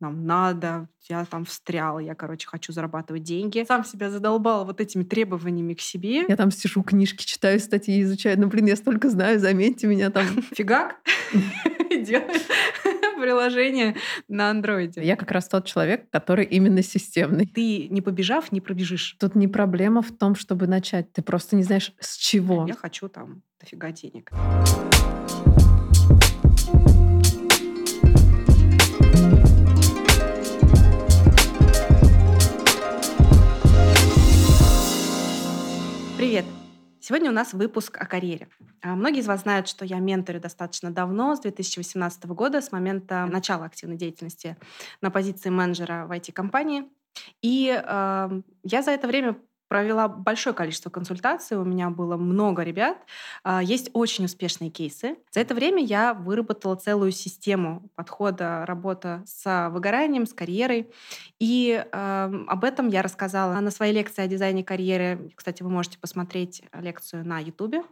нам надо, я там встрял, я, короче, хочу зарабатывать деньги. Сам себя задолбал вот этими требованиями к себе. Я там сижу, книжки читаю, статьи изучаю. Ну, блин, я столько знаю, заметьте меня там. Фигак делает приложение на андроиде. Я как раз тот человек, который именно системный. Ты не побежав, не пробежишь. Тут не проблема в том, чтобы начать. Ты просто не знаешь, с чего. Я хочу там дофига денег. Привет! Сегодня у нас выпуск о карьере. А, многие из вас знают, что я менторю достаточно давно, с 2018 года, с момента начала активной деятельности на позиции менеджера в IT-компании. И э, я за это время провела большое количество консультаций, у меня было много ребят, а, есть очень успешные кейсы. За это время я выработала целую систему подхода работы с выгоранием, с карьерой. И э, об этом я рассказала на своей лекции о дизайне карьеры. Кстати, вы можете посмотреть лекцию на YouTube.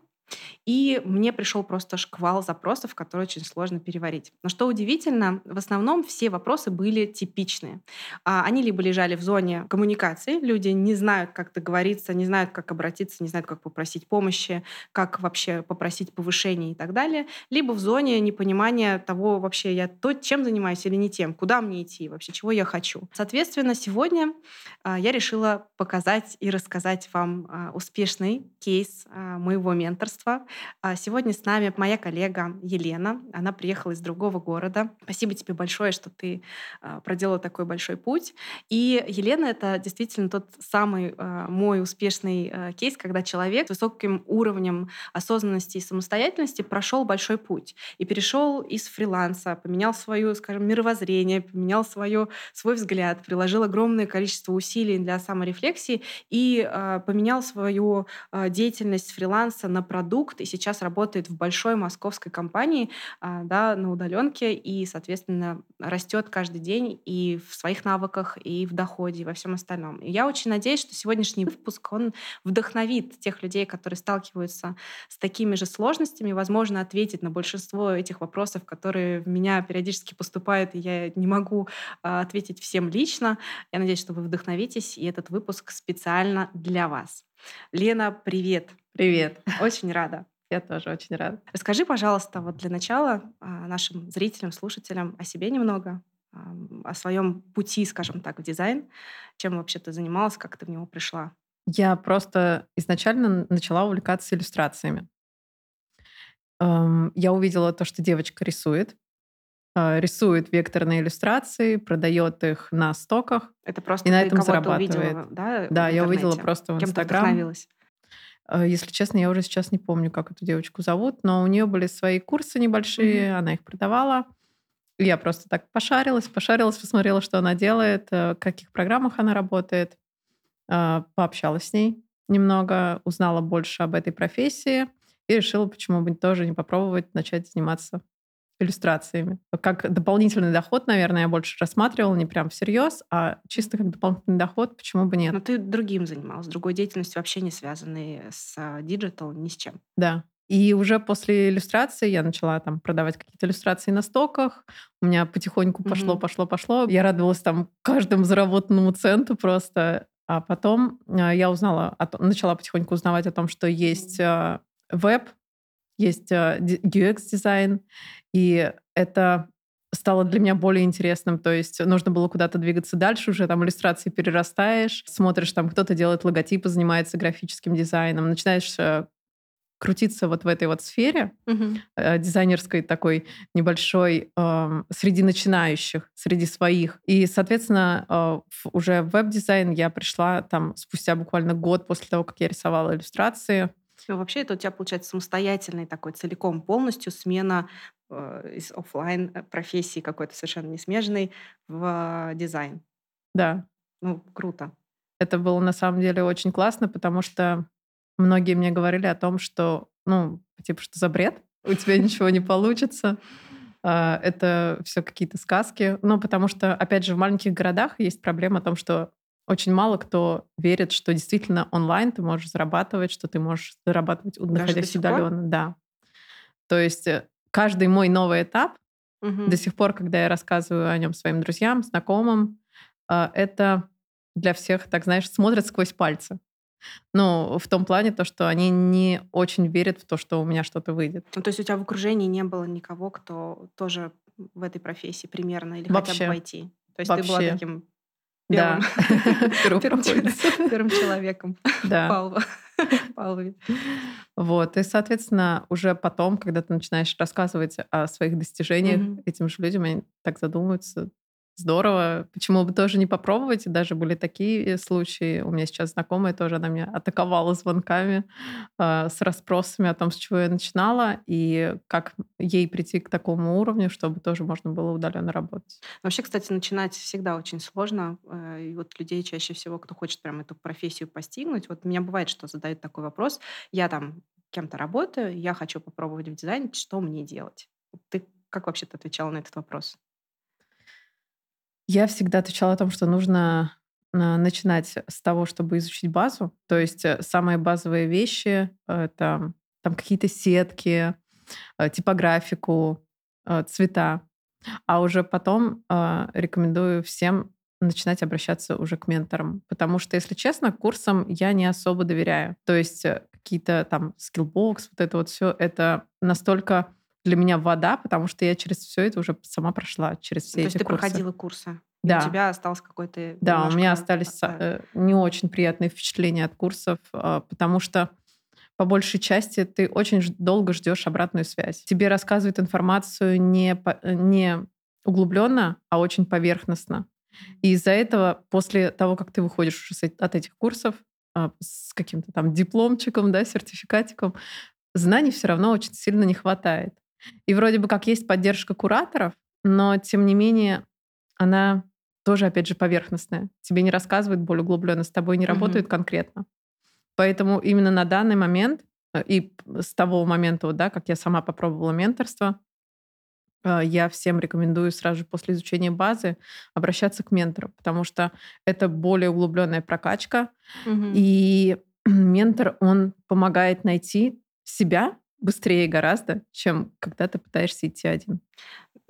И мне пришел просто шквал запросов, которые очень сложно переварить. Но что удивительно, в основном все вопросы были типичные. А, они либо лежали в зоне коммуникации, люди не знают, как договориться, не знают, как обратиться, не знают, как попросить помощи, как вообще попросить повышения и так далее, либо в зоне непонимания того вообще, я то, чем занимаюсь или не тем, куда мне идти, вообще чего я хочу. Соответственно, сегодня а, я решила показать и рассказать вам а, успешный кейс моего менторства, менторства. А, сегодня с нами моя коллега Елена. Она приехала из другого города. Спасибо тебе большое, что ты а, проделала такой большой путь. И Елена — это действительно тот самый а, мой успешный кейс, когда человек с высоким уровнем осознанности и самостоятельности прошел большой путь и перешел из фриланса, поменял свое, скажем, мировоззрение, поменял свое, свой взгляд, приложил огромное количество усилий для саморефлексии и поменял свою деятельность фриланса на продукт продукт и сейчас работает в большой московской компании а, да, на удаленке и, соответственно, растет каждый день и в своих навыках, и в доходе, и во всем остальном. И я очень надеюсь, что сегодняшний выпуск, он вдохновит тех людей, которые сталкиваются с такими же сложностями, возможно, ответит на большинство этих вопросов, которые в меня периодически поступают, и я не могу а, ответить всем лично. Я надеюсь, что вы вдохновитесь, и этот выпуск специально для вас. Лена, привет! Привет. Очень рада. Я тоже очень рада. Расскажи, пожалуйста, вот для начала а, нашим зрителям, слушателям о себе немного, о своем пути, скажем так, в дизайн. Чем вообще ты занималась, как ты в него пришла? Я просто изначально начала увлекаться иллюстрациями. Я увидела то, что девочка рисует, а, рисует векторные иллюстрации, продает их на стоках. Это просто и на этом зарабатывает. Увидела, да, да я увидела просто в Инстаграм. Э, если честно, я уже сейчас не помню, как эту девочку зовут, но у нее были свои курсы небольшие, mm-hmm. она их продавала. Я просто так пошарилась, пошарилась, посмотрела, что она делает, э, в каких программах она работает, э, пообщалась с ней немного, узнала больше об этой профессии и решила, почему бы тоже не попробовать начать заниматься иллюстрациями. Как дополнительный доход, наверное, я больше рассматривала, не прям всерьез, а чисто как дополнительный доход, почему бы нет. Но ты другим занималась, другой деятельностью вообще не связанной с digital, ни с чем. Да. И уже после иллюстрации я начала там продавать какие-то иллюстрации на стоках. У меня потихоньку пошло, mm-hmm. пошло, пошло. Я радовалась там каждому заработанному центу просто. А потом э, я узнала, начала потихоньку узнавать о том, что есть э, веб, есть UX-дизайн, э, и это стало для меня более интересным. То есть нужно было куда-то двигаться дальше, уже там иллюстрации перерастаешь, смотришь, там кто-то делает логотипы, занимается графическим дизайном, начинаешь э, крутиться вот в этой вот сфере uh-huh. э, дизайнерской такой небольшой э, среди начинающих, среди своих. И, соответственно, э, уже в веб-дизайн я пришла там спустя буквально год после того, как я рисовала иллюстрации. И вообще это у тебя получается самостоятельный такой целиком полностью смена э, из офлайн э, профессии какой-то совершенно не смежной в дизайн. Да. Ну, круто. Это было на самом деле очень классно, потому что многие мне говорили о том, что, ну, типа, что за бред, у тебя ничего не получится. А, это все какие-то сказки. Ну, потому что, опять же, в маленьких городах есть проблема о том, что очень мало кто верит, что действительно онлайн ты можешь зарабатывать, что ты можешь зарабатывать, находясь удаленно. Да. То есть э, каждый мой новый этап До сих пор, когда я рассказываю о нем своим друзьям, знакомым, а, это для всех, так знаешь, смотрят сквозь пальцы. Ну, в том плане, то, что они не очень верят в то, что у меня что-то выйдет. Ну, то есть у тебя в окружении не было никого, кто тоже в этой профессии примерно или Вообще. хотя бы войти? То есть Вообще. ты была таким первым, да. первым, первым человеком да. Павлове. Вот. И, соответственно, уже потом, когда ты начинаешь рассказывать о своих достижениях mm-hmm. этим же людям, они так задумываются, Здорово. Почему бы тоже не попробовать? Даже были такие случаи. У меня сейчас знакомая тоже, она меня атаковала звонками э, с расспросами о том, с чего я начинала, и как ей прийти к такому уровню, чтобы тоже можно было удаленно работать. Вообще, кстати, начинать всегда очень сложно. Э, и вот людей чаще всего, кто хочет прям эту профессию постигнуть, вот у меня бывает, что задают такой вопрос. Я там кем-то работаю, я хочу попробовать в дизайне, что мне делать? Ты как вообще ты отвечала на этот вопрос? Я всегда отвечала о том, что нужно а, начинать с того, чтобы изучить базу. То есть э, самые базовые вещи — это там какие-то сетки, э, типографику, э, цвета. А уже потом рекомендую всем начинать обращаться уже к менторам. Потому что, если честно, курсам я не особо доверяю. То есть какие-то там Skillbox, вот это вот все, это настолько для меня вода, потому что я через все это уже сама прошла, через все То эти есть ты курсы. проходила курсы? Да. у тебя осталось какой-то... Да, у меня остались э, не очень приятные впечатления от курсов, э, потому что по большей части ты очень долго ждешь обратную связь. Тебе рассказывают информацию не, по, э, не углубленно, а очень поверхностно. И из-за этого, после того, как ты выходишь от этих курсов с каким-то там дипломчиком, да, сертификатиком, знаний все равно очень сильно не хватает. И вроде бы как есть поддержка кураторов, но тем не менее она тоже, опять же, поверхностная. Тебе не рассказывают более углубленно, с тобой не mm-hmm. работают конкретно. Поэтому именно на данный момент э, и с того момента, да, как я сама попробовала менторство, э, я всем рекомендую сразу же после изучения базы обращаться к ментору, потому что это более углубленная прокачка, mm-hmm. и ментор, он помогает найти себя быстрее гораздо, чем когда ты пытаешься идти один.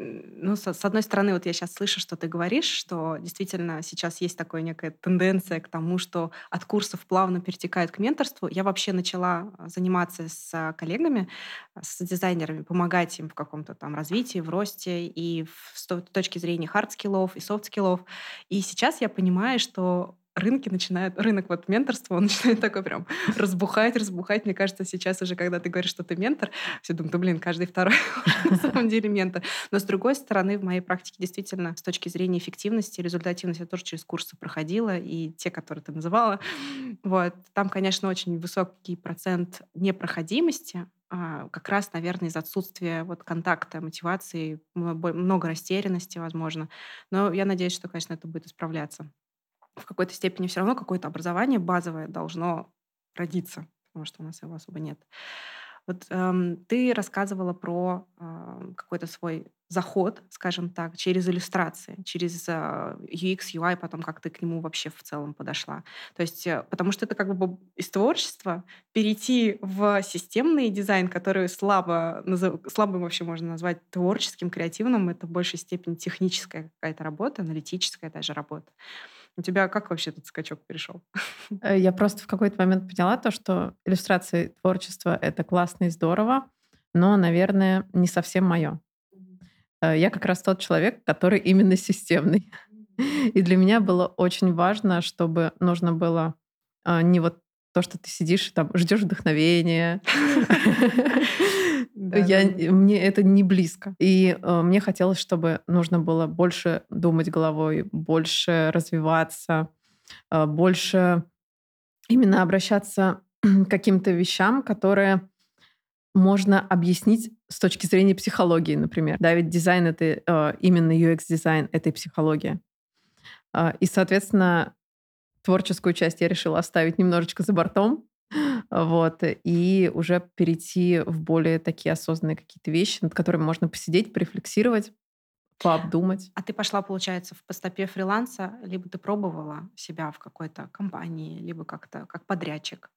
Ну, с, с одной стороны, вот я сейчас слышу, что ты говоришь, что действительно сейчас есть такая некая тенденция к тому, что от курсов плавно перетекают к менторству. Я вообще начала а, заниматься с коллегами, а, с дизайнерами, помогать им в каком-то там развитии, в росте и в, с точки зрения hard skill ов и soft skill ов. И сейчас я понимаю, что рынки начинают, рынок вот менторства, он начинает такой прям разбухать, разбухать. Мне кажется, сейчас уже, когда ты говоришь, что ты ментор, все думают, да блин, каждый второй на самом деле ментор. Но с другой стороны, в моей практике действительно с точки зрения эффективности, результативности я тоже через курсы проходила, и те, которые ты называла, вот, там, конечно, очень высокий процент непроходимости, а, как раз, наверное, из отсутствия вот контакта, мотивации, много растерянности, возможно. Но я надеюсь, что, конечно, это будет исправляться в какой-то степени все равно какое-то образование базовое должно родиться, потому что у нас его особо нет. Вот эм, ты рассказывала про э, какой-то свой заход, скажем так, через иллюстрации, через э, UX, UI, потом как ты к нему вообще в целом подошла. То есть, э, потому что это как бы из творчества перейти в системный дизайн, который слабо, назов... слабо вообще можно назвать творческим, креативным, это в большей степени техническая какая-то работа, аналитическая даже работа. У тебя как вообще этот скачок перешел? Э, я просто в какой-то момент поняла то, что иллюстрации творчества — это классно и здорово, но, наверное, не совсем мое. Э, я как раз тот человек, который именно системный. И для меня было очень важно, чтобы нужно было э, не вот то, что ты сидишь и там ждешь вдохновения. Я, мне это не близко. И э, мне хотелось, чтобы нужно было больше думать головой, больше развиваться, э, больше именно обращаться к каким-то вещам, которые можно объяснить с точки зрения психологии, например. Да, ведь дизайн — это э, именно UX-дизайн, это и психология. Э, и, соответственно, творческую часть я решила оставить немножечко за бортом, вот, и уже перейти в более такие осознанные какие-то вещи, над которыми можно посидеть, порефлексировать, пообдумать. А ты пошла, получается, в постопе фриланса, либо ты пробовала себя в какой-то компании, либо как-то как подрядчик?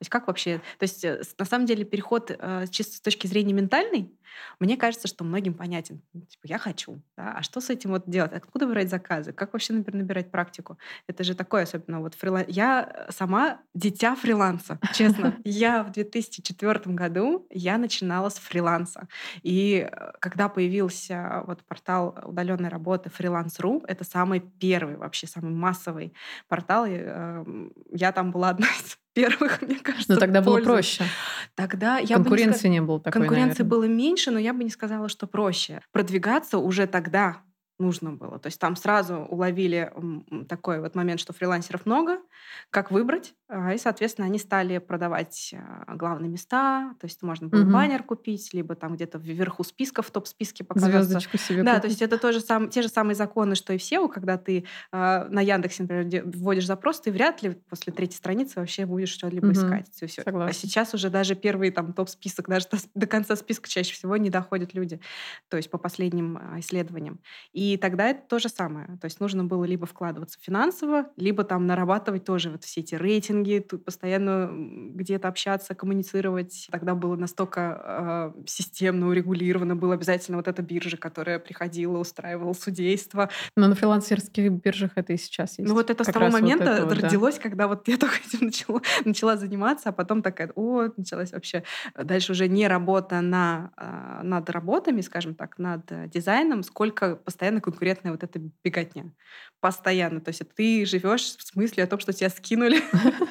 Есть как вообще... То есть э, на самом деле переход э, чисто с точки зрения ментальной, мне кажется, что многим понятен. Ну, типа, я хочу, да? а что с этим вот делать? Откуда брать заказы? Как вообще, например, набирать практику? Это же такое, особенно вот фриланс. Я сама дитя фриланса, честно. Я в 2004 году, я начинала с фриланса. И э, когда появился вот портал удаленной работы Freelance.ru, это самый первый вообще, самый массовый портал. Эм, я там была одна из первых, мне кажется. Но тогда было проще. Тогда я Конкуренции бы не, не было такой, Конкуренции наверное. было меньше, но я бы не сказала, что проще. Продвигаться уже тогда нужно было. То есть там сразу уловили такой вот момент, что фрилансеров много, как выбрать, а, и, соответственно, они стали продавать а, главные места, то есть можно было угу. баннер купить, либо там где-то вверху списка, в топ-списке показаться. Звездочку себе Да, купить. то есть это тоже сам, те же самые законы, что и в SEO, когда ты э, на Яндексе, например, вводишь запрос, ты вряд ли после третьей страницы вообще будешь что-либо угу. искать. Все, все. А сейчас уже даже первый там топ-список, даже до, до конца списка чаще всего не доходят люди, то есть по последним исследованиям. И тогда это то же самое. То есть нужно было либо вкладываться финансово, либо там нарабатывать тоже вот все эти рейтинги, постоянно где-то общаться, коммуницировать. Тогда было настолько э, системно урегулировано, было обязательно вот эта биржа, которая приходила, устраивала судейство. Но на фрилансерских биржах это и сейчас есть. Ну вот это как с того момента вот это родилось, да. когда вот я только этим начала, начала заниматься, а потом такая, о, началась вообще дальше уже не работа на, э, над работами, скажем так, над дизайном, сколько постоянно конкурентная конкретная вот эта беготня. Постоянно. То есть ты живешь в смысле о том, что тебя скинули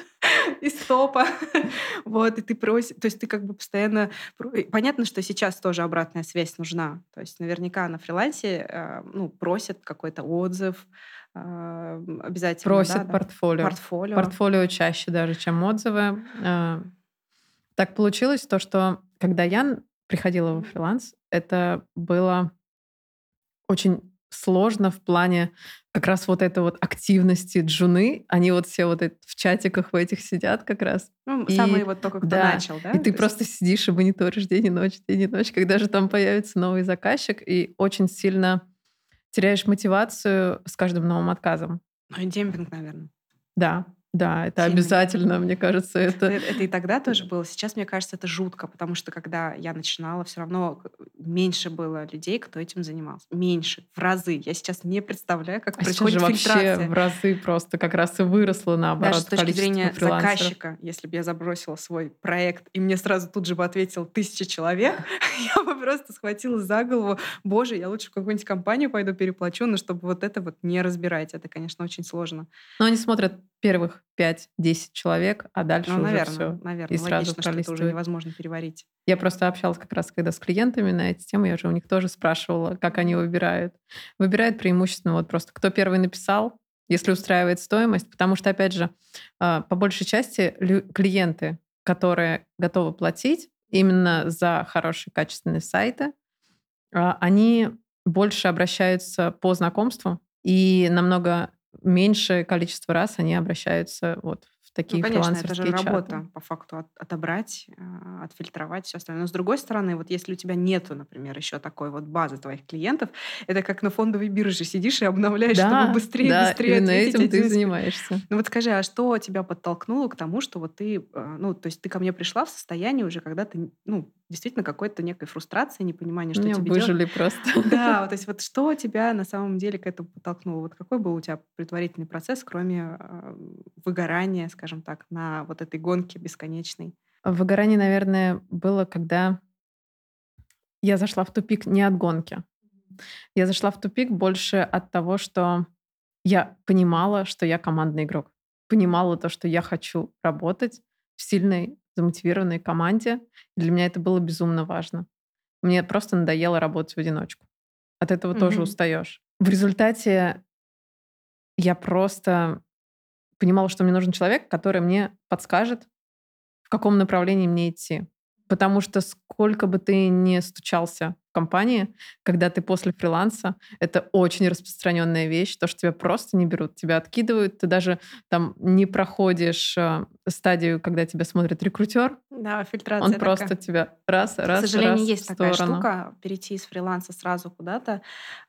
из топа. Вот, и ты просишь... То есть ты как бы постоянно... Понятно, что сейчас тоже обратная связь нужна. То есть наверняка на фрилансе э, ну, просят какой-то отзыв, э, обязательно. Просят да, портфолио. Портфолио. Портфолио чаще даже, чем отзывы. Э, так получилось то, что когда я приходила во фриланс, это было очень сложно в плане как раз вот этой вот активности джуны. Они вот все вот в чатиках в этих сидят как раз. Ну, и, самый вот только кто да, начал, да? И ты просто сидишь и мониторишь день и ночь, день и ночь, когда же там появится новый заказчик, и очень сильно теряешь мотивацию с каждым новым отказом. Ну и демпинг, наверное. Да, да, это Сильно. обязательно, мне кажется, это... Это и тогда тоже было. Сейчас, мне кажется, это жутко, потому что когда я начинала, все равно меньше было людей, кто этим занимался. Меньше, в разы. Я сейчас не представляю, как а происходит сейчас же фильтрация. вообще в разы просто как раз и выросло, наоборот, Даже с точки зрения заказчика, если бы я забросила свой проект, и мне сразу тут же бы ответил тысяча человек, я бы просто схватила за голову, боже, я лучше в какую-нибудь компанию пойду переплачу, но чтобы вот это вот не разбирать, это, конечно, очень сложно. Но они смотрят первых 5-10 человек, а дальше ну, уже наверное, все. Наверное, и сразу логично, что это уже невозможно переварить. Я просто общалась как раз когда с клиентами на эти темы, я же у них тоже спрашивала, как они выбирают. Выбирают преимущественно вот просто кто первый написал, если устраивает стоимость, потому что, опять же, а, по большей части клиенты, которые готовы платить именно за хорошие качественные сайты, а, они больше обращаются по знакомству и намного меньшее количество раз они обращаются вот в такие ну, конечно, это же чаты. работа по факту от, отобрать, э, отфильтровать все остальное. Но с другой стороны, вот если у тебя нету, например, еще такой вот базы твоих клиентов, это как на фондовой бирже сидишь и обновляешь, да, чтобы быстрее, да, быстрее именно этим ты занимаешься. Ну вот скажи, а что тебя подтолкнуло к тому, что вот ты, э, ну то есть ты ко мне пришла в состоянии уже, когда ты, ну действительно какой-то некой фрустрации, непонимания, что Меня тебе выжили делать. просто. Да, вот, то есть вот что тебя на самом деле к этому подтолкнуло? Вот какой был у тебя предварительный процесс, кроме э, выгорания, скажем так, на вот этой гонке бесконечной? Выгорание, наверное, было, когда я зашла в тупик не от гонки. Я зашла в тупик больше от того, что я понимала, что я командный игрок. Понимала то, что я хочу работать в сильной замотивированной команде. И для меня это было безумно важно. Мне просто надоело работать в одиночку. От этого mm-hmm. тоже устаешь. В результате я просто понимала, что мне нужен человек, который мне подскажет, в каком направлении мне идти. Потому что сколько бы ты ни стучался компании, когда ты после фриланса, это очень распространенная вещь, то, что тебя просто не берут, тебя откидывают, ты даже там не проходишь э, стадию, когда тебя смотрит рекрутер. Да, фильтрация. Он такая. просто тебя раз, раз, К сожалению, раз есть такая штука, перейти из фриланса сразу куда-то.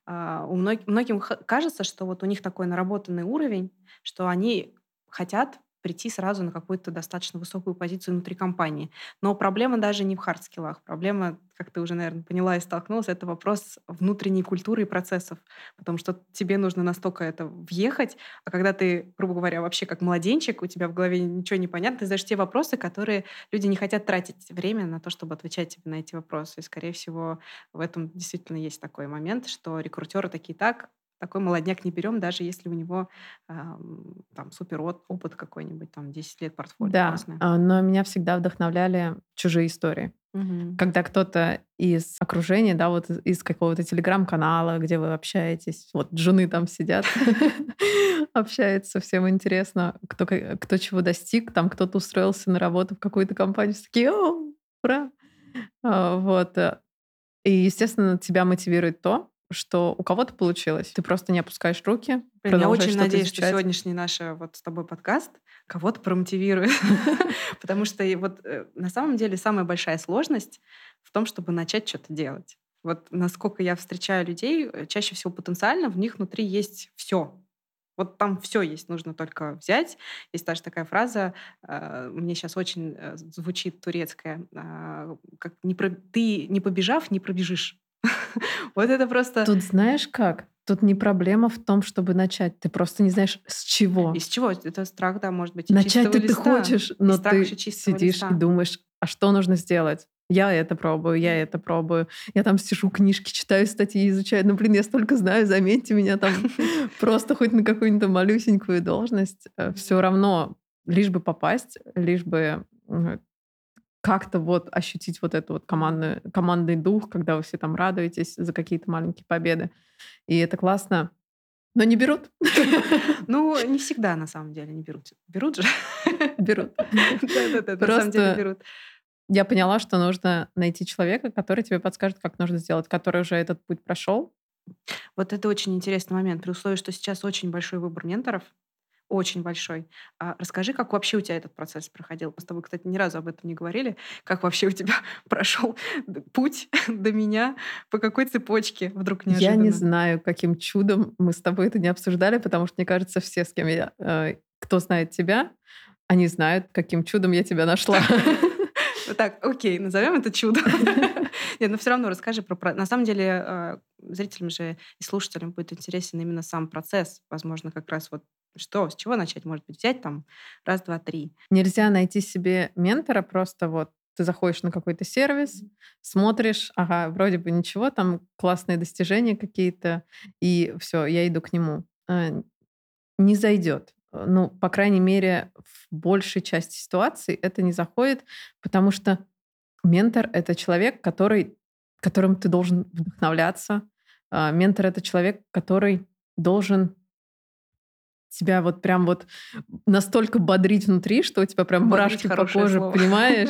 Uh, у многих, многим кажется, что вот у них такой наработанный уровень, что они хотят прийти сразу на какую-то достаточно высокую позицию внутри компании. Но проблема даже не в хардскиллах. Проблема, как ты уже, наверное, поняла и столкнулась, это вопрос внутренней культуры и процессов. Потому что тебе нужно настолько это въехать, а когда ты, грубо говоря, вообще как младенчик, у тебя в голове ничего не понятно, ты задаешь те вопросы, которые люди не хотят тратить время на то, чтобы отвечать тебе на эти вопросы. И, скорее всего, в этом действительно есть такой момент, что рекрутеры такие так, такой молодняк не берем, даже если у него э, там супер опыт какой-нибудь, там 10 лет портфолио да, классное. А, но меня всегда вдохновляли чужие истории. Угу. Когда кто-то из окружения, да, вот из какого-то телеграм-канала, где вы общаетесь, вот жены там сидят, общаются, всем интересно, кто, кто чего достиг, там кто-то устроился на работу в какую-то компанию, такие, о, ура! А, вот. Э, и, естественно, тебя мотивирует то, что у кого-то получилось. Ты просто не опускаешь руки. Блин, я очень надеюсь, изучать. что сегодняшний наш э, вот с тобой подкаст кого-то промотивирует. Потому что вот э, на самом деле самая большая сложность в том, чтобы начать что-то делать. Вот насколько я встречаю людей, э, чаще всего потенциально в них внутри есть все. Вот там все есть, нужно только взять. Есть даже такая фраза, мне сейчас очень звучит турецкая, как не про, ты не побежав, не пробежишь. Вот это просто... Тут знаешь как? Тут не проблема в том, чтобы начать. Ты просто не знаешь, с чего. И с чего? Это страх, да, может быть. Начать ты, ты хочешь, но ты сидишь листа. и думаешь, а что нужно сделать? Я это пробую, я это пробую. Я там сижу, книжки читаю, статьи изучаю. Ну, блин, я столько знаю, заметьте меня там просто хоть на какую-нибудь малюсенькую должность. Э, Все равно, лишь бы попасть, лишь бы как-то вот ощутить вот этот вот командный, командный дух, когда вы все там радуетесь за какие-то маленькие победы. И это классно. Но не берут. Ну, не всегда, на самом деле, не берут. Берут же. Берут. Да-да-да, на самом деле берут. Я поняла, что нужно найти человека, который тебе подскажет, как нужно сделать, который уже этот путь прошел. Вот это очень интересный момент. При условии, что сейчас очень большой выбор менторов, очень большой. А расскажи, как вообще у тебя этот процесс проходил? Мы с тобой, кстати, ни разу об этом не говорили. Как вообще у тебя прошел путь до меня? По какой цепочке вдруг неожиданно? Я не знаю, каким чудом мы с тобой это не обсуждали, потому что, мне кажется, все, с кем я... Э, кто знает тебя, они знают, каким чудом я тебя нашла. Так, окей, назовем это чудо. Нет, но все равно расскажи про... На самом деле, э, зрителям же и слушателям будет интересен именно сам процесс. Возможно, как раз вот что, с чего начать? Может быть, взять там раз, два, три. Нельзя найти себе ментора просто вот ты заходишь на какой-то сервис, смотришь, ага, вроде бы ничего, там классные достижения какие-то, и все, я иду к нему. А, не зайдет. Ну, по крайней мере, в большей части ситуаций это не заходит, потому что ментор — это человек, который, которым ты должен вдохновляться. А, ментор — это человек, который должен тебя вот прям вот настолько бодрить внутри, что у тебя прям мурашки по коже, слово. понимаешь?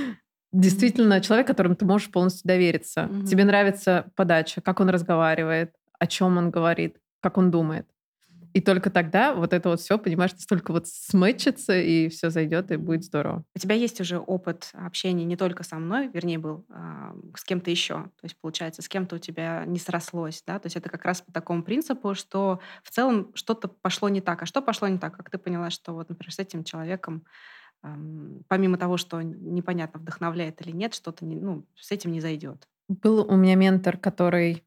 Действительно, человек, которому ты можешь полностью довериться. Тебе нравится подача, как он разговаривает, о чем он говорит, как он думает. И только тогда вот это вот все, понимаешь, настолько вот сметчится, и все зайдет, и будет здорово. У тебя есть уже опыт общения не только со мной, вернее, был э, с кем-то еще. То есть, получается, с кем-то у тебя не срослось, да? То есть это как раз по такому принципу, что в целом что-то пошло не так. А что пошло не так? Как ты поняла, что вот, например, с этим человеком помимо того, что непонятно, вдохновляет или нет, что-то не, ну, с этим не зайдет. Был у меня ментор, который,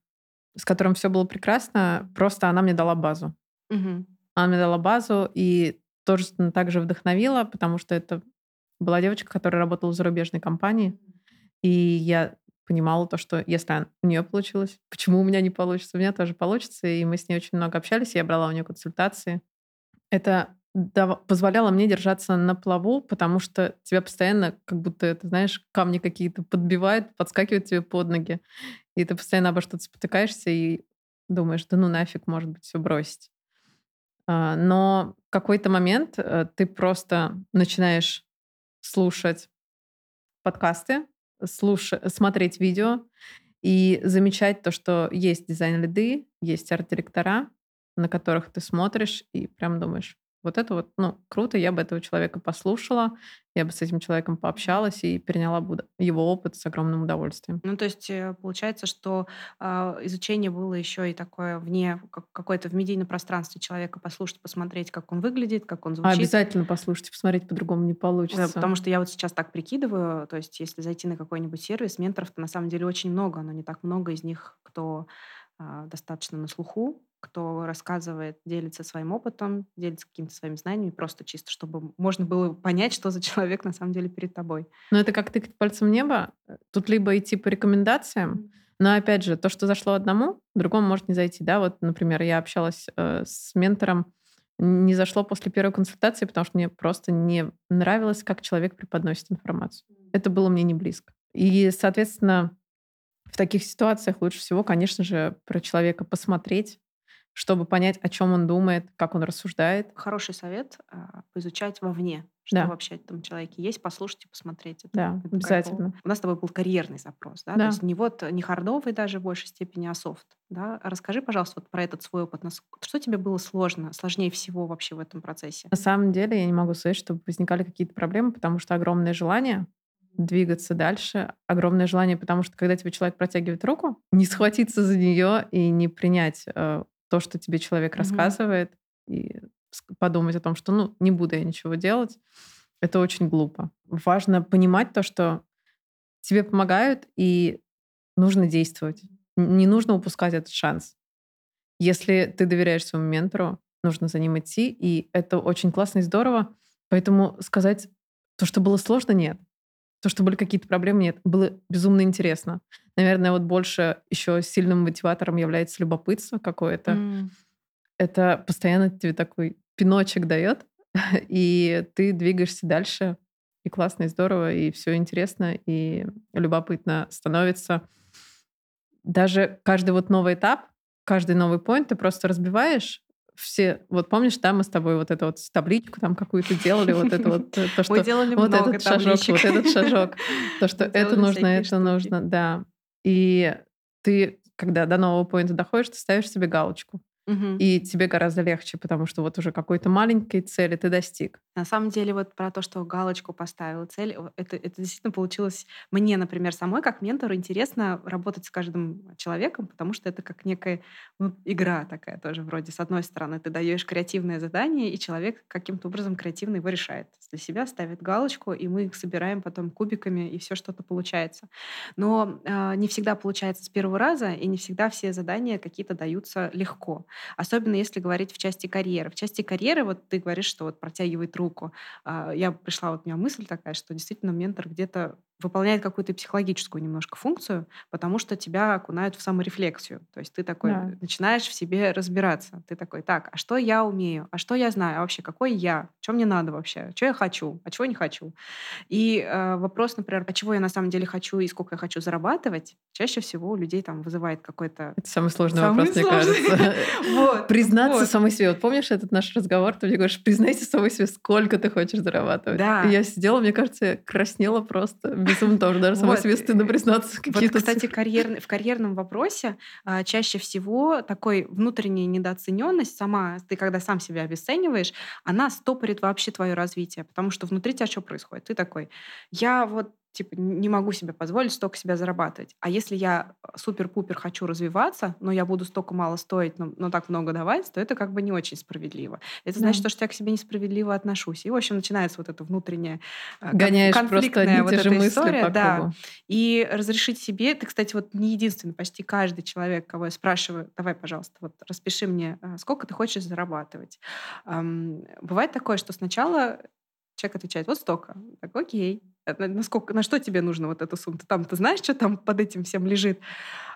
с которым все было прекрасно, просто она мне дала базу. Угу. Она мне дала базу и тоже также вдохновила, потому что это была девочка, которая работала в зарубежной компании. И я понимала то, что если у нее получилось, почему у меня не получится, у меня тоже получится. И мы с ней очень много общались, я брала у нее консультации. Это позволяло мне держаться на плаву, потому что тебя постоянно, как будто это, знаешь, камни какие-то подбивают, подскакивают тебе под ноги. И ты постоянно обо что-то спотыкаешься и думаешь, да ну нафиг, может быть, все бросить. А, но в какой-то момент э, ты просто начинаешь слушать подкасты, слушать, смотреть видео и замечать то, что есть дизайн-лиды, есть арт-директора, на которых ты смотришь и прям думаешь, Вот это вот, ну, круто, я бы этого человека послушала, я бы с этим человеком пообщалась и переняла бы его опыт с огромным удовольствием. Ну, то есть э, получается, что э, изучение было еще и такое вне, как, какое-то в медийном пространстве человека послушать, посмотреть, как он выглядит, как он звучит. Обязательно послушать, посмотреть по-другому не получится. Да, потому что я вот сейчас так прикидываю, то есть если зайти на какой-нибудь сервис, менторов-то на самом деле очень много, но не так много из них, кто э, достаточно на слуху, кто рассказывает, делится своим опытом, делится какими-то своими знаниями, просто чисто, чтобы можно было понять, что за человек на самом деле перед тобой. Но это как тыкать пальцем в небо. Тут либо идти по рекомендациям, но опять же, то, что зашло одному, другому может не зайти. Да? Вот, например, я общалась э, с ментором, не зашло после первой консультации, потому что мне просто не нравилось, как человек преподносит информацию. Это было мне не близко. И, соответственно, в таких ситуациях лучше всего, конечно же, про человека посмотреть, чтобы понять, о чем он думает, как он рассуждает. Хороший совет а, поизучать вовне, что да. вообще в этом человеке есть, послушать и посмотреть. Это, да, это обязательно. Кайфово. У нас с тобой был карьерный запрос, да? да? То есть не вот не хардовый даже в большей степени, а софт. Да? Расскажи, пожалуйста, вот про этот свой опыт. Что тебе было сложно, сложнее всего вообще в этом процессе? На самом деле я не могу сказать, чтобы возникали какие-то проблемы, потому что огромное желание двигаться дальше, огромное желание, потому что когда тебе человек протягивает руку, не схватиться за нее и не принять э, то, что тебе человек mm-hmm. рассказывает, и подумать о том, что, ну, не буду я ничего делать, это очень глупо. Важно понимать то, что тебе помогают, и нужно действовать. Не нужно упускать этот шанс. Если ты доверяешь своему ментору, нужно за ним идти, и это очень классно и здорово. Поэтому сказать то, что было сложно, нет. То, что были какие-то проблемы, нет. Было безумно интересно. Наверное, вот больше еще сильным мотиватором является любопытство какое-то. Mm. Это постоянно тебе такой пиночек дает, и ты двигаешься дальше. И классно, и здорово, и все интересно, и любопытно становится. Даже каждый вот новый этап, каждый новый поинт ты просто разбиваешь все, вот помнишь, да, мы с тобой вот эту вот табличку там какую-то делали, вот это вот э, то, что мы делали вот много этот шажок, вот этот шажок, то, что это нужно, это нужно, да. И ты, когда до нового поинта доходишь, ты ставишь себе галочку. Угу. И тебе гораздо легче, потому что вот уже какой-то маленькой цели ты достиг. На самом деле вот про то, что галочку поставил цель, это, это действительно получилось мне, например, самой как ментору интересно работать с каждым человеком, потому что это как некая ну, игра такая тоже вроде. С одной стороны, ты даешь креативное задание, и человек каким-то образом креативно его решает. Для себя ставит галочку, и мы их собираем потом кубиками, и все что-то получается. Но э, не всегда получается с первого раза, и не всегда все задания какие-то даются легко. Особенно если говорить в части карьеры. В части карьеры, вот ты говоришь, что вот протягивает руку. А, я пришла, вот у меня мысль такая, что действительно ментор где-то выполняет какую-то психологическую немножко функцию, потому что тебя окунают в саморефлексию. То есть ты такой да. начинаешь в себе разбираться. Ты такой, так, а что я умею? А что я знаю? А вообще, какой я? Что мне надо вообще? Что я хочу? А чего не хочу? И э, вопрос, например, а чего я на самом деле хочу и сколько я хочу зарабатывать, чаще всего у людей там вызывает какой-то... Это самый сложный самый вопрос, сложный. мне кажется. Признаться самой себе. Вот помнишь этот наш разговор? Ты мне говоришь, признайся самой себе, сколько ты хочешь зарабатывать. Да. Я сидела, мне кажется, краснела просто безумно тоже, даже самой себе стыдно признаться. Вот, кстати, карьер, в карьерном вопросе а, чаще всего такой внутренняя недооцененность сама, ты когда сам себя обесцениваешь, она стопорит вообще твое развитие, потому что внутри тебя что происходит? Ты такой, я вот типа, не могу себе позволить столько себя зарабатывать. А если я э, супер-пупер хочу развиваться, но я буду столько мало стоить, но, но так много давать, то это как бы не очень справедливо. Это да. значит, что я к себе несправедливо отношусь. И, в общем, начинается вот это внутренняя э, Гоняешь конфликтная вот эта история. По да. Кругу. И разрешить себе, ты, кстати, вот не единственный, почти каждый человек, кого я спрашиваю, давай, пожалуйста, вот распиши мне, э, сколько ты хочешь зарабатывать. Бывает такое, что сначала человек отвечает, вот столько. Так, окей. Э, насколько, на что тебе нужно вот эта сумма? Ты там, ты знаешь, что там под этим всем лежит?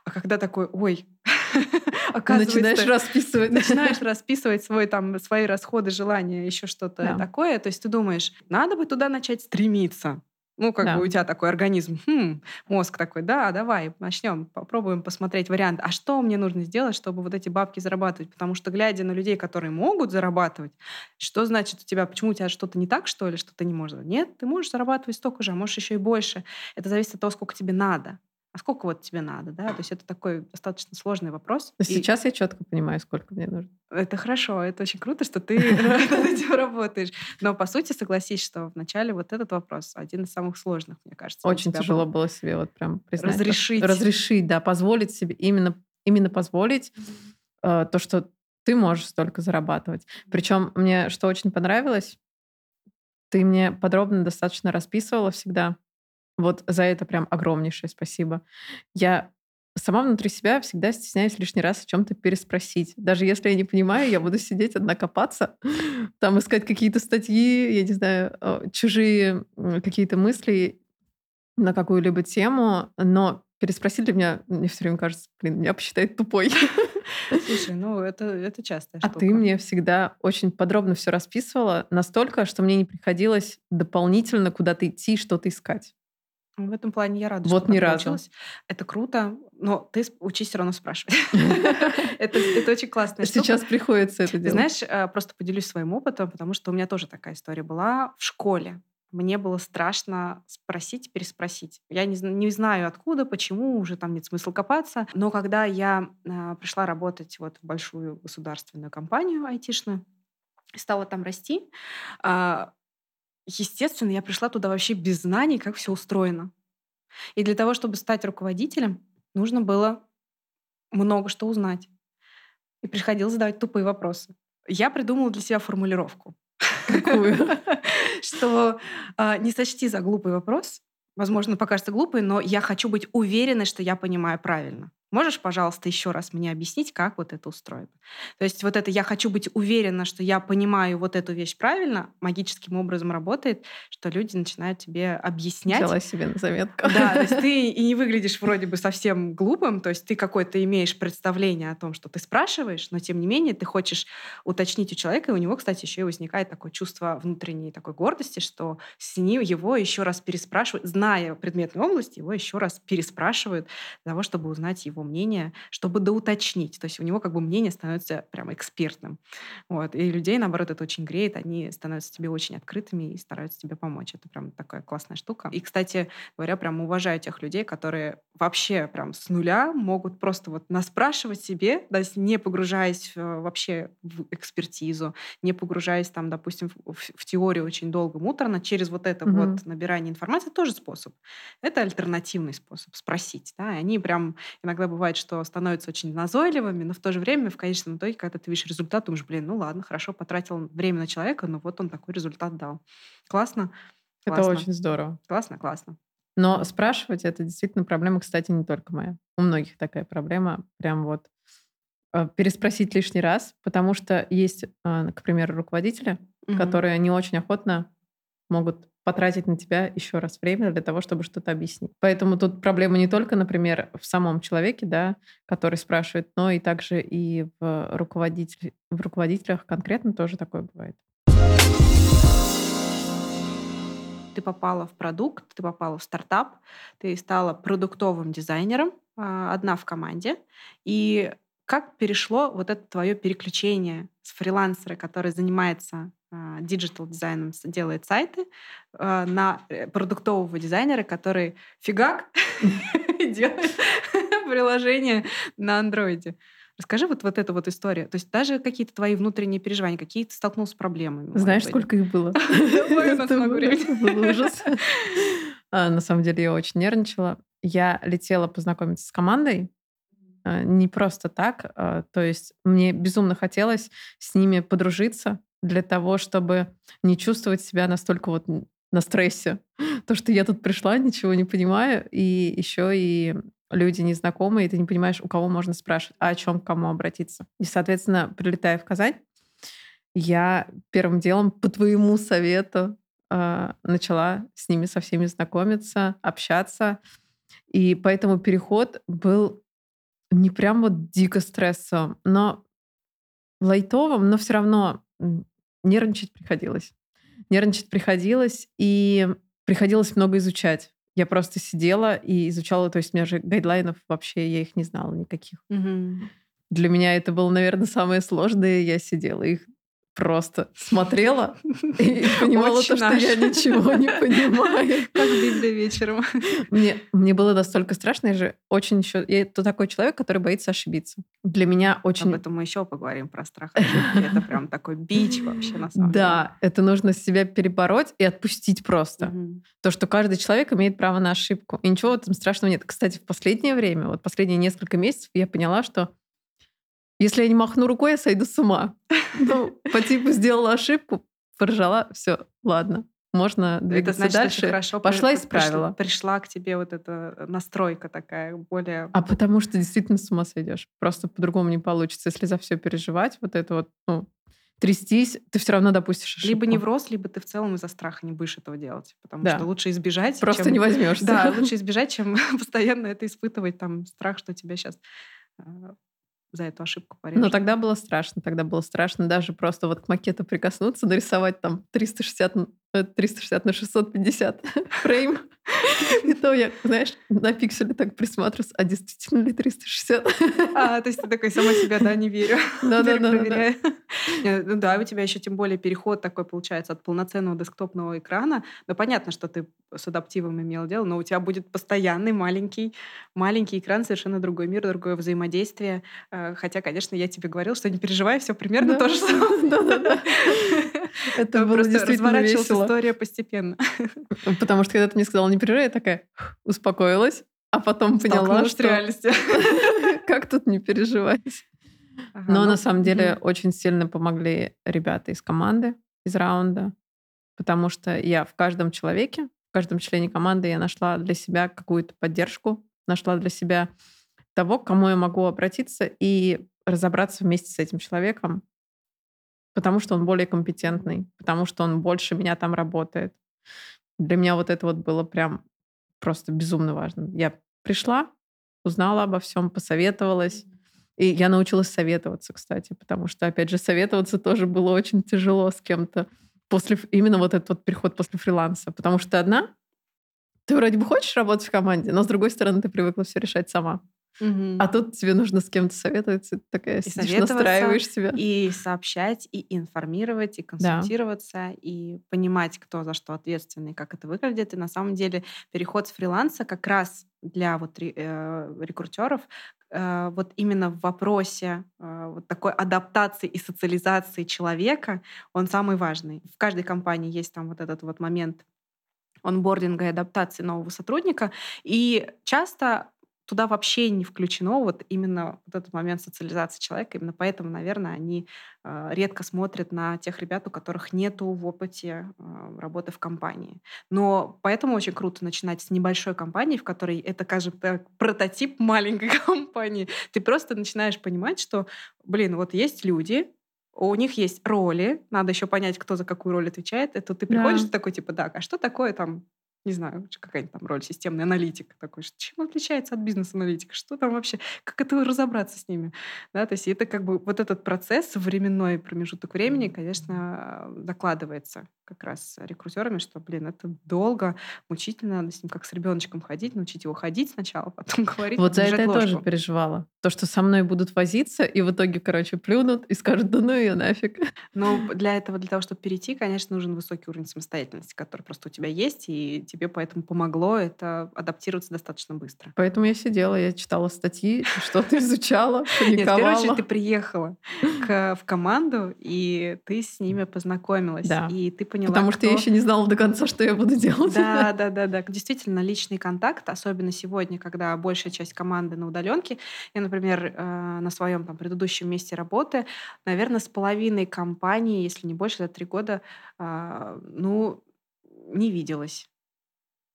А когда такой, ой, начинаешь расписывать. Начинаешь расписывать свой, там, свои расходы, желания, еще что-то да. такое. То есть ты думаешь, надо бы туда начать стремиться. Ну, как да. бы у тебя такой организм, хм, мозг такой, да, давай, начнем, попробуем посмотреть вариант. А что мне нужно сделать, чтобы вот эти бабки зарабатывать? Потому что, глядя на людей, которые могут зарабатывать, что значит у тебя, почему у тебя что-то не так, что ли, что ты не можешь? Нет, ты можешь зарабатывать столько же, а можешь еще и больше. Это зависит от того, сколько тебе надо. А сколько вот тебе надо, да? То есть это такой достаточно сложный вопрос. Сейчас и... я четко понимаю, сколько мне нужно. Это хорошо, это очень круто, что ты над этим работаешь. Но по сути согласись, что вначале вот этот вопрос один из самых сложных, мне кажется. Очень тяжело было себе вот прям признать. Разрешить. Разрешить, да, позволить себе именно именно позволить э, то, что ты можешь столько зарабатывать. Причем мне что очень понравилось, ты мне подробно достаточно расписывала всегда вот за это прям огромнейшее спасибо. Я сама внутри себя всегда стесняюсь лишний раз о чем-то переспросить. Даже если я не понимаю, я буду сидеть одна копаться, там искать какие-то статьи, я не знаю, э, чужие какие-то мысли на какую-либо тему, но переспросить для меня, мне все время кажется, блин, меня посчитает тупой. Слушай, ну это, это штука. А ты мне всегда очень подробно все расписывала, настолько, что мне не приходилось дополнительно куда-то идти, что-то искать. В этом плане я рада, вот что ни получилось. Это круто, но ты учись все равно спрашивать. это, это очень классно. Сейчас приходится это делать. Знаешь, э, просто поделюсь своим опытом, потому что у меня тоже такая история была в школе. Мне было страшно спросить, переспросить. Я не, не знаю откуда, почему, уже там нет смысла копаться. Но когда я э, пришла работать вот в большую государственную компанию айтишную, стала там расти, э, естественно, я пришла туда вообще без знаний, как все устроено. И для того, чтобы стать руководителем, нужно было много что узнать. И приходилось задавать тупые вопросы. Я придумала для себя формулировку. Какую? Что а, не сочти за глупый вопрос. Возможно, покажется глупый, но я хочу быть уверенной, что я понимаю правильно. Можешь, пожалуйста, еще раз мне объяснить, как вот это устроено? То есть вот это «я хочу быть уверена, что я понимаю вот эту вещь правильно» магическим образом работает, что люди начинают тебе объяснять. Взяла себе на заметку. Да, то есть ты и не выглядишь вроде бы совсем глупым, то есть ты какое-то имеешь представление о том, что ты спрашиваешь, но тем не менее ты хочешь уточнить у человека, и у него, кстати, еще и возникает такое чувство внутренней такой гордости, что с ним его еще раз переспрашивают, зная предметную область, его еще раз переспрашивают для того, чтобы узнать его мнение, чтобы доуточнить. То есть у него как бы мнение становится прям экспертным. Вот. И людей, наоборот, это очень греет. Они становятся тебе очень открытыми и стараются тебе помочь. Это прям такая классная штука. И, кстати говоря, прям уважаю тех людей, которые вообще прям с нуля могут просто вот наспрашивать себе, да, не погружаясь вообще в экспертизу, не погружаясь там, допустим, в, в теорию очень долго, муторно, через вот это mm-hmm. вот набирание информации тоже способ. Это альтернативный способ спросить. Да? И они прям иногда бывает, что становятся очень назойливыми, но в то же время в конечном итоге, когда ты видишь результат, думаешь, блин, ну ладно, хорошо, потратил время на человека, но вот он такой результат дал. Классно. Это классно. очень здорово. Классно, классно. Но спрашивать это действительно проблема, кстати, не только моя. У многих такая проблема. Прям вот э, переспросить лишний раз, потому что есть, э, к примеру, руководители, угу. которые не очень охотно могут потратить на тебя еще раз время для того, чтобы что-то объяснить. Поэтому тут проблема не только, например, в самом человеке, да, который спрашивает, но и также и в, руководитель, в руководителях конкретно тоже такое бывает. Ты попала в продукт, ты попала в стартап, ты стала продуктовым дизайнером, а, одна в команде. И как перешло вот это твое переключение с фрилансера, который занимается а, digital дизайном, делает сайты, а, на э, продуктового дизайнера, который фигак делает приложение на андроиде. Расскажи вот, вот эту вот историю. То есть даже какие-то твои внутренние переживания, какие ты столкнулся с проблемами? Знаешь, сколько их было? Это был ужас. А, на самом деле я очень нервничала. Я летела познакомиться с командой, не просто так. То есть мне безумно хотелось с ними подружиться, для того, чтобы не чувствовать себя настолько вот на стрессе. То, что я тут пришла, ничего не понимаю, и еще и люди незнакомые, и ты не понимаешь, у кого можно спрашивать, а о чем к кому обратиться. И, соответственно, прилетая в Казань, я первым делом по твоему совету э, начала с ними со всеми знакомиться, общаться. И поэтому переход был не прям вот дико стрессовым, но лайтовым, но все равно нервничать приходилось. Нервничать приходилось, и приходилось много изучать. Я просто сидела и изучала, то есть у меня же гайдлайнов вообще, я их не знала никаких. Угу. Для меня это было, наверное, самое сложное. Я сидела их просто смотрела и понимала то, что я ничего не понимаю. Как Библия вечером. Мне, мне было настолько страшно, я же очень еще... Я это такой человек, который боится ошибиться. Для меня очень... Об этом мы еще поговорим, про страх ошибки. Это прям такой бич вообще на самом деле. Да, это нужно себя перебороть и отпустить просто. То, что каждый человек имеет право на ошибку. И ничего в этом страшного нет. Кстати, в последнее время, вот последние несколько месяцев я поняла, что если я не махну рукой, я сойду с ума. Ну, по типу сделала ошибку, поржала, все, ладно, можно двигаться это значит, дальше. хорошо Пошла и исправила. Пришла, пришла к тебе вот эта настройка такая более. А потому что действительно с ума сойдешь. Просто по-другому не получится. Если за все переживать, вот это вот, ну, трястись, ты все равно допустишь ошибку. Либо невроз, либо ты в целом из-за страха не будешь этого делать. Потому да. что лучше избежать. Просто чем... не возьмешься. Да, лучше избежать, чем постоянно это испытывать, там, страх, что тебя сейчас за эту ошибку порежут. Но тогда было страшно. Тогда было страшно даже просто вот к макету прикоснуться, нарисовать там 360, 360 э, на 650 фрейм. И то я, знаешь, на пикселе так присматриваюсь, а действительно ли 360? А, то есть ты такой, сама себя, да, не верю. Да-да-да. Ну да, у тебя еще тем более переход такой получается от полноценного десктопного экрана. Ну понятно, что ты с адаптивом имел дело, но у тебя будет постоянный маленький, маленький экран, совершенно другой мир, другое взаимодействие. Э, хотя, конечно, я тебе говорил, что не переживай, все примерно то же самое. Да-да-да. Это было действительно весело. история постепенно. Потому что когда ты мне сказала не переживай, я такая успокоилась, а потом поняла, что... реальности. Как тут не переживать? Но ну на самом деле очень сильно помогли ребята из команды, из раунда, потому что я в каждом человеке, в каждом члене команды я нашла для себя какую-то поддержку, нашла для себя того, к кому я могу обратиться и разобраться вместе с этим человеком, потому что он более компетентный, потому что он больше меня там работает. Для меня вот это вот было прям просто безумно важно. Я пришла, узнала обо всем, посоветовалась. И я научилась советоваться, кстати, потому что, опять же, советоваться тоже было очень тяжело с кем-то после именно вот этот вот переход после фриланса. Потому что одна, ты вроде бы хочешь работать в команде, но с другой стороны ты привыкла все решать сама. Угу. А тут тебе нужно с кем-то советоваться, ты такая и сидишь, настраиваешь себя. И сообщать, и информировать, и консультироваться, да. и понимать, кто за что ответственный, как это выглядит. И на самом деле переход с фриланса как раз для вот э, рекрутеров э, вот именно в вопросе э, вот такой адаптации и социализации человека, он самый важный. В каждой компании есть там вот этот вот момент онбординга и адаптации нового сотрудника. И часто туда вообще не включено вот именно вот этот момент социализации человека. Именно поэтому, наверное, они э, редко смотрят на тех ребят, у которых нету в опыте э, работы в компании. Но поэтому очень круто начинать с небольшой компании, в которой это, скажем так, прототип маленькой компании. Ты просто начинаешь понимать, что, блин, вот есть люди, у них есть роли, надо еще понять, кто за какую роль отвечает. Это ты приходишь, да. ты такой, типа, да, а что такое там не знаю, какая-нибудь там роль, системный аналитик такой, чем отличается от бизнес-аналитика, что там вообще, как это разобраться с ними, да, то есть это как бы вот этот процесс, временной промежуток времени, конечно, докладывается как раз рекрутерами, что, блин, это долго, мучительно, надо с ним как с ребеночком ходить, научить его ходить сначала, потом говорить. Вот за это я тоже переживала. То, что со мной будут возиться, и в итоге, короче, плюнут и скажут, да ну ее нафиг. Но для этого, для того, чтобы перейти, конечно, нужен высокий уровень самостоятельности, который просто у тебя есть, и тебе поэтому помогло это адаптироваться достаточно быстро. Поэтому я сидела, я читала статьи, что-то изучала, паниковала. Нет, в первую очередь ты приехала в команду, и ты с ними познакомилась, да. и ты поняла, Потому что я еще не знала до конца, что я буду делать. Да, да, да, да. Действительно, личный контакт, особенно сегодня, когда большая часть команды на удаленке. Я, например, э, на своем там, предыдущем месте работы, наверное, с половиной компании, если не больше, за три года, а, ну, не виделась.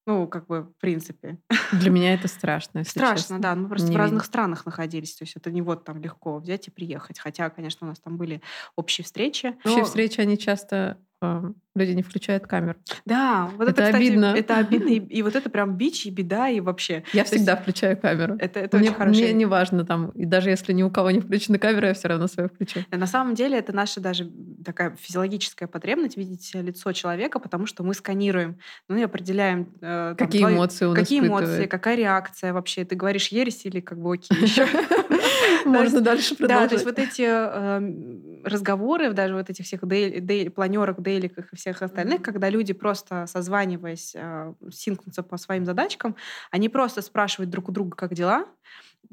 Ну, как бы, в принципе. Для меня это страшно, Страшно, честно. да. Мы просто не в разных странах находились. То есть это не вот там легко взять и приехать. Хотя, конечно, у нас там были общие встречи. Общие но... встречи, они часто э, люди не включают камеру. Да, вот это, Это кстати, обидно. это обидно, и, и вот это прям бич, и беда, и вообще. Я То всегда включаю камеру. Это, это мне, очень хорошо. мне не важно там, и даже если ни у кого не включена камера, я все равно свою включу. На самом деле это наша даже такая физиологическая потребность видеть лицо человека, потому что мы сканируем, ну и определяем... э, там, Какие твои- эмоции он Какие эмоции, испытывает. какая реакция вообще? Ты говоришь ересь или как бы окей еще? Можно дальше Да, то есть продолжать. вот эти эм, разговоры, даже вот этих всех планерок, дейликах и всех остальных, когда люди просто созваниваясь, э, синкнутся по своим задачкам, они просто спрашивают друг у друга, как дела,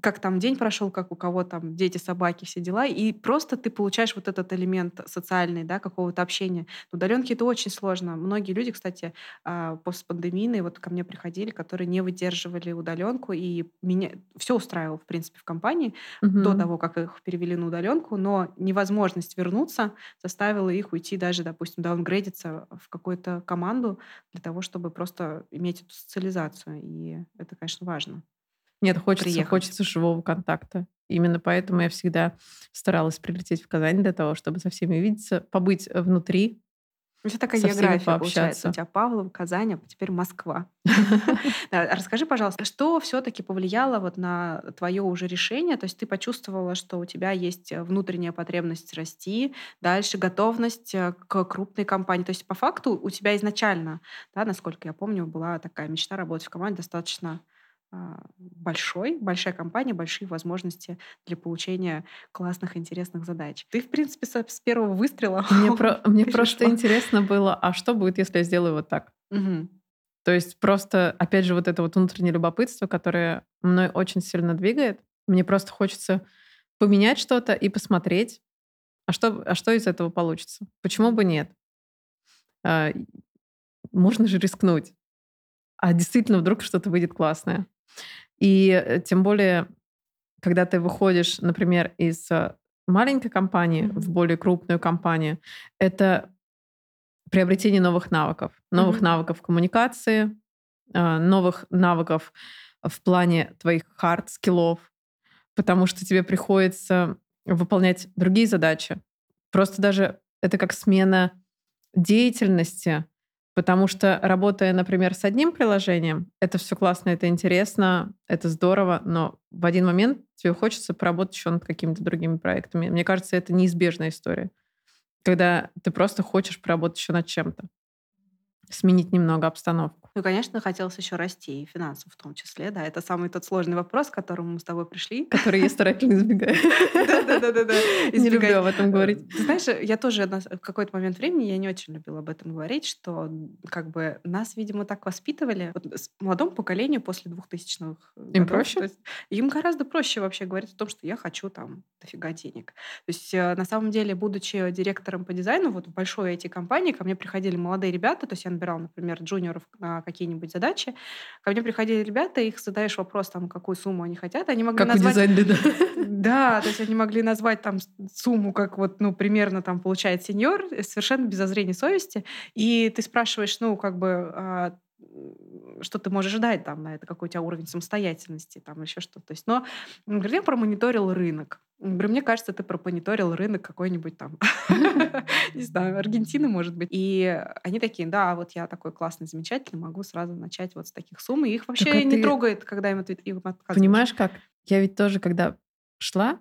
как там день прошел, как у кого там дети, собаки, все дела, и просто ты получаешь вот этот элемент социальный, да, какого-то общения. На удаленке это очень сложно. Многие люди, кстати, а, постпандемийные вот ко мне приходили, которые не выдерживали удаленку, и меня все устраивало, в принципе, в компании, до Мгм. того, как их перевели на удаленку, но невозможность вернуться заставила их уйти даже, допустим, даунгрейдиться в какую-то команду для того, чтобы просто иметь эту социализацию. И это, конечно, важно. Нет, хочется, приехать. хочется живого контакта. Именно поэтому я всегда старалась прилететь в Казань для того, чтобы со всеми увидеться, побыть внутри. У тебя такая Со география получается. У тебя Павлов, Казань, а теперь Москва. А Расскажи, пожалуйста, что все-таки повлияло вот на твое уже решение? То есть ты почувствовала, что у тебя есть э, внутренняя потребность расти, дальше готовность э, к крупной компании. То есть по факту у тебя изначально, да, насколько я помню, была такая мечта работать в команде достаточно большой, большая компания, большие возможности для получения классных, интересных задач. Ты, в принципе, с первого выстрела Мне, про- мне просто интересно было, а что будет, если я сделаю вот так? Мгм. То есть просто, опять же, вот это вот внутреннее любопытство, которое мной очень сильно двигает. Мне просто хочется поменять что-то и посмотреть, а что, а что из этого получится. Почему бы нет? А, Можно же рискнуть. А действительно, вдруг что-то выйдет классное. И э, тем более, когда ты выходишь, например, из э, маленькой компании Мгм. в более крупную компанию, это приобретение новых навыков. Новых Мгм. навыков коммуникации, а, новых навыков в плане твоих hard skill ов, потому что тебе приходится выполнять другие задачи. Просто даже это как смена деятельности, потому что работая, например, с одним приложением, это все классно, это интересно, это здорово, но в один момент тебе хочется поработать еще над какими-то другими проектами. Мне кажется, это неизбежная история, когда ты просто хочешь поработать еще над чем-то, сменить немного обстановку. Ну, конечно, хотелось еще расти, и финансово в том числе, да. Это самый тот сложный вопрос, к которому мы с тобой пришли. Который я старательно избегаю. Да-да-да-да. Не люблю об этом говорить. Ты знаешь, я тоже в какой-то момент времени я не очень любила об этом говорить, что как бы нас, видимо, так воспитывали. Молодому поколению после 2000-х Им годов, проще? им гораздо проще вообще говорить о том, что я хочу там дофига денег. То есть э, на самом деле, будучи директором по дизайну вот в большой IT-компании, ко мне приходили молодые ребята, то есть я набирала, например, джуниоров на какие-нибудь задачи, ко мне приходили ребята, их задаешь вопрос, там, какую сумму они хотят, они могли Как у назвать... дизайн-лида. Да, то есть они могли назвать там сумму, как вот, ну, примерно там получает сеньор, э, совершенно без зазрения совести. И ты спрашиваешь, ну, как бы, а, что ты можешь ждать там на это, какой у тебя уровень самостоятельности, там еще что-то. То есть, но, он говорит, я промониторил рынок. Говорю, мне кажется, ты промониторил рынок какой-нибудь там, не знаю, Аргентины, может быть. И они такие, да, вот я такой классный, замечательный, могу сразу начать вот с таких сумм. И их вообще а не ты- трогает, когда им ответ- им отказываешь. Понимаешь, как? Я ведь тоже, когда шла,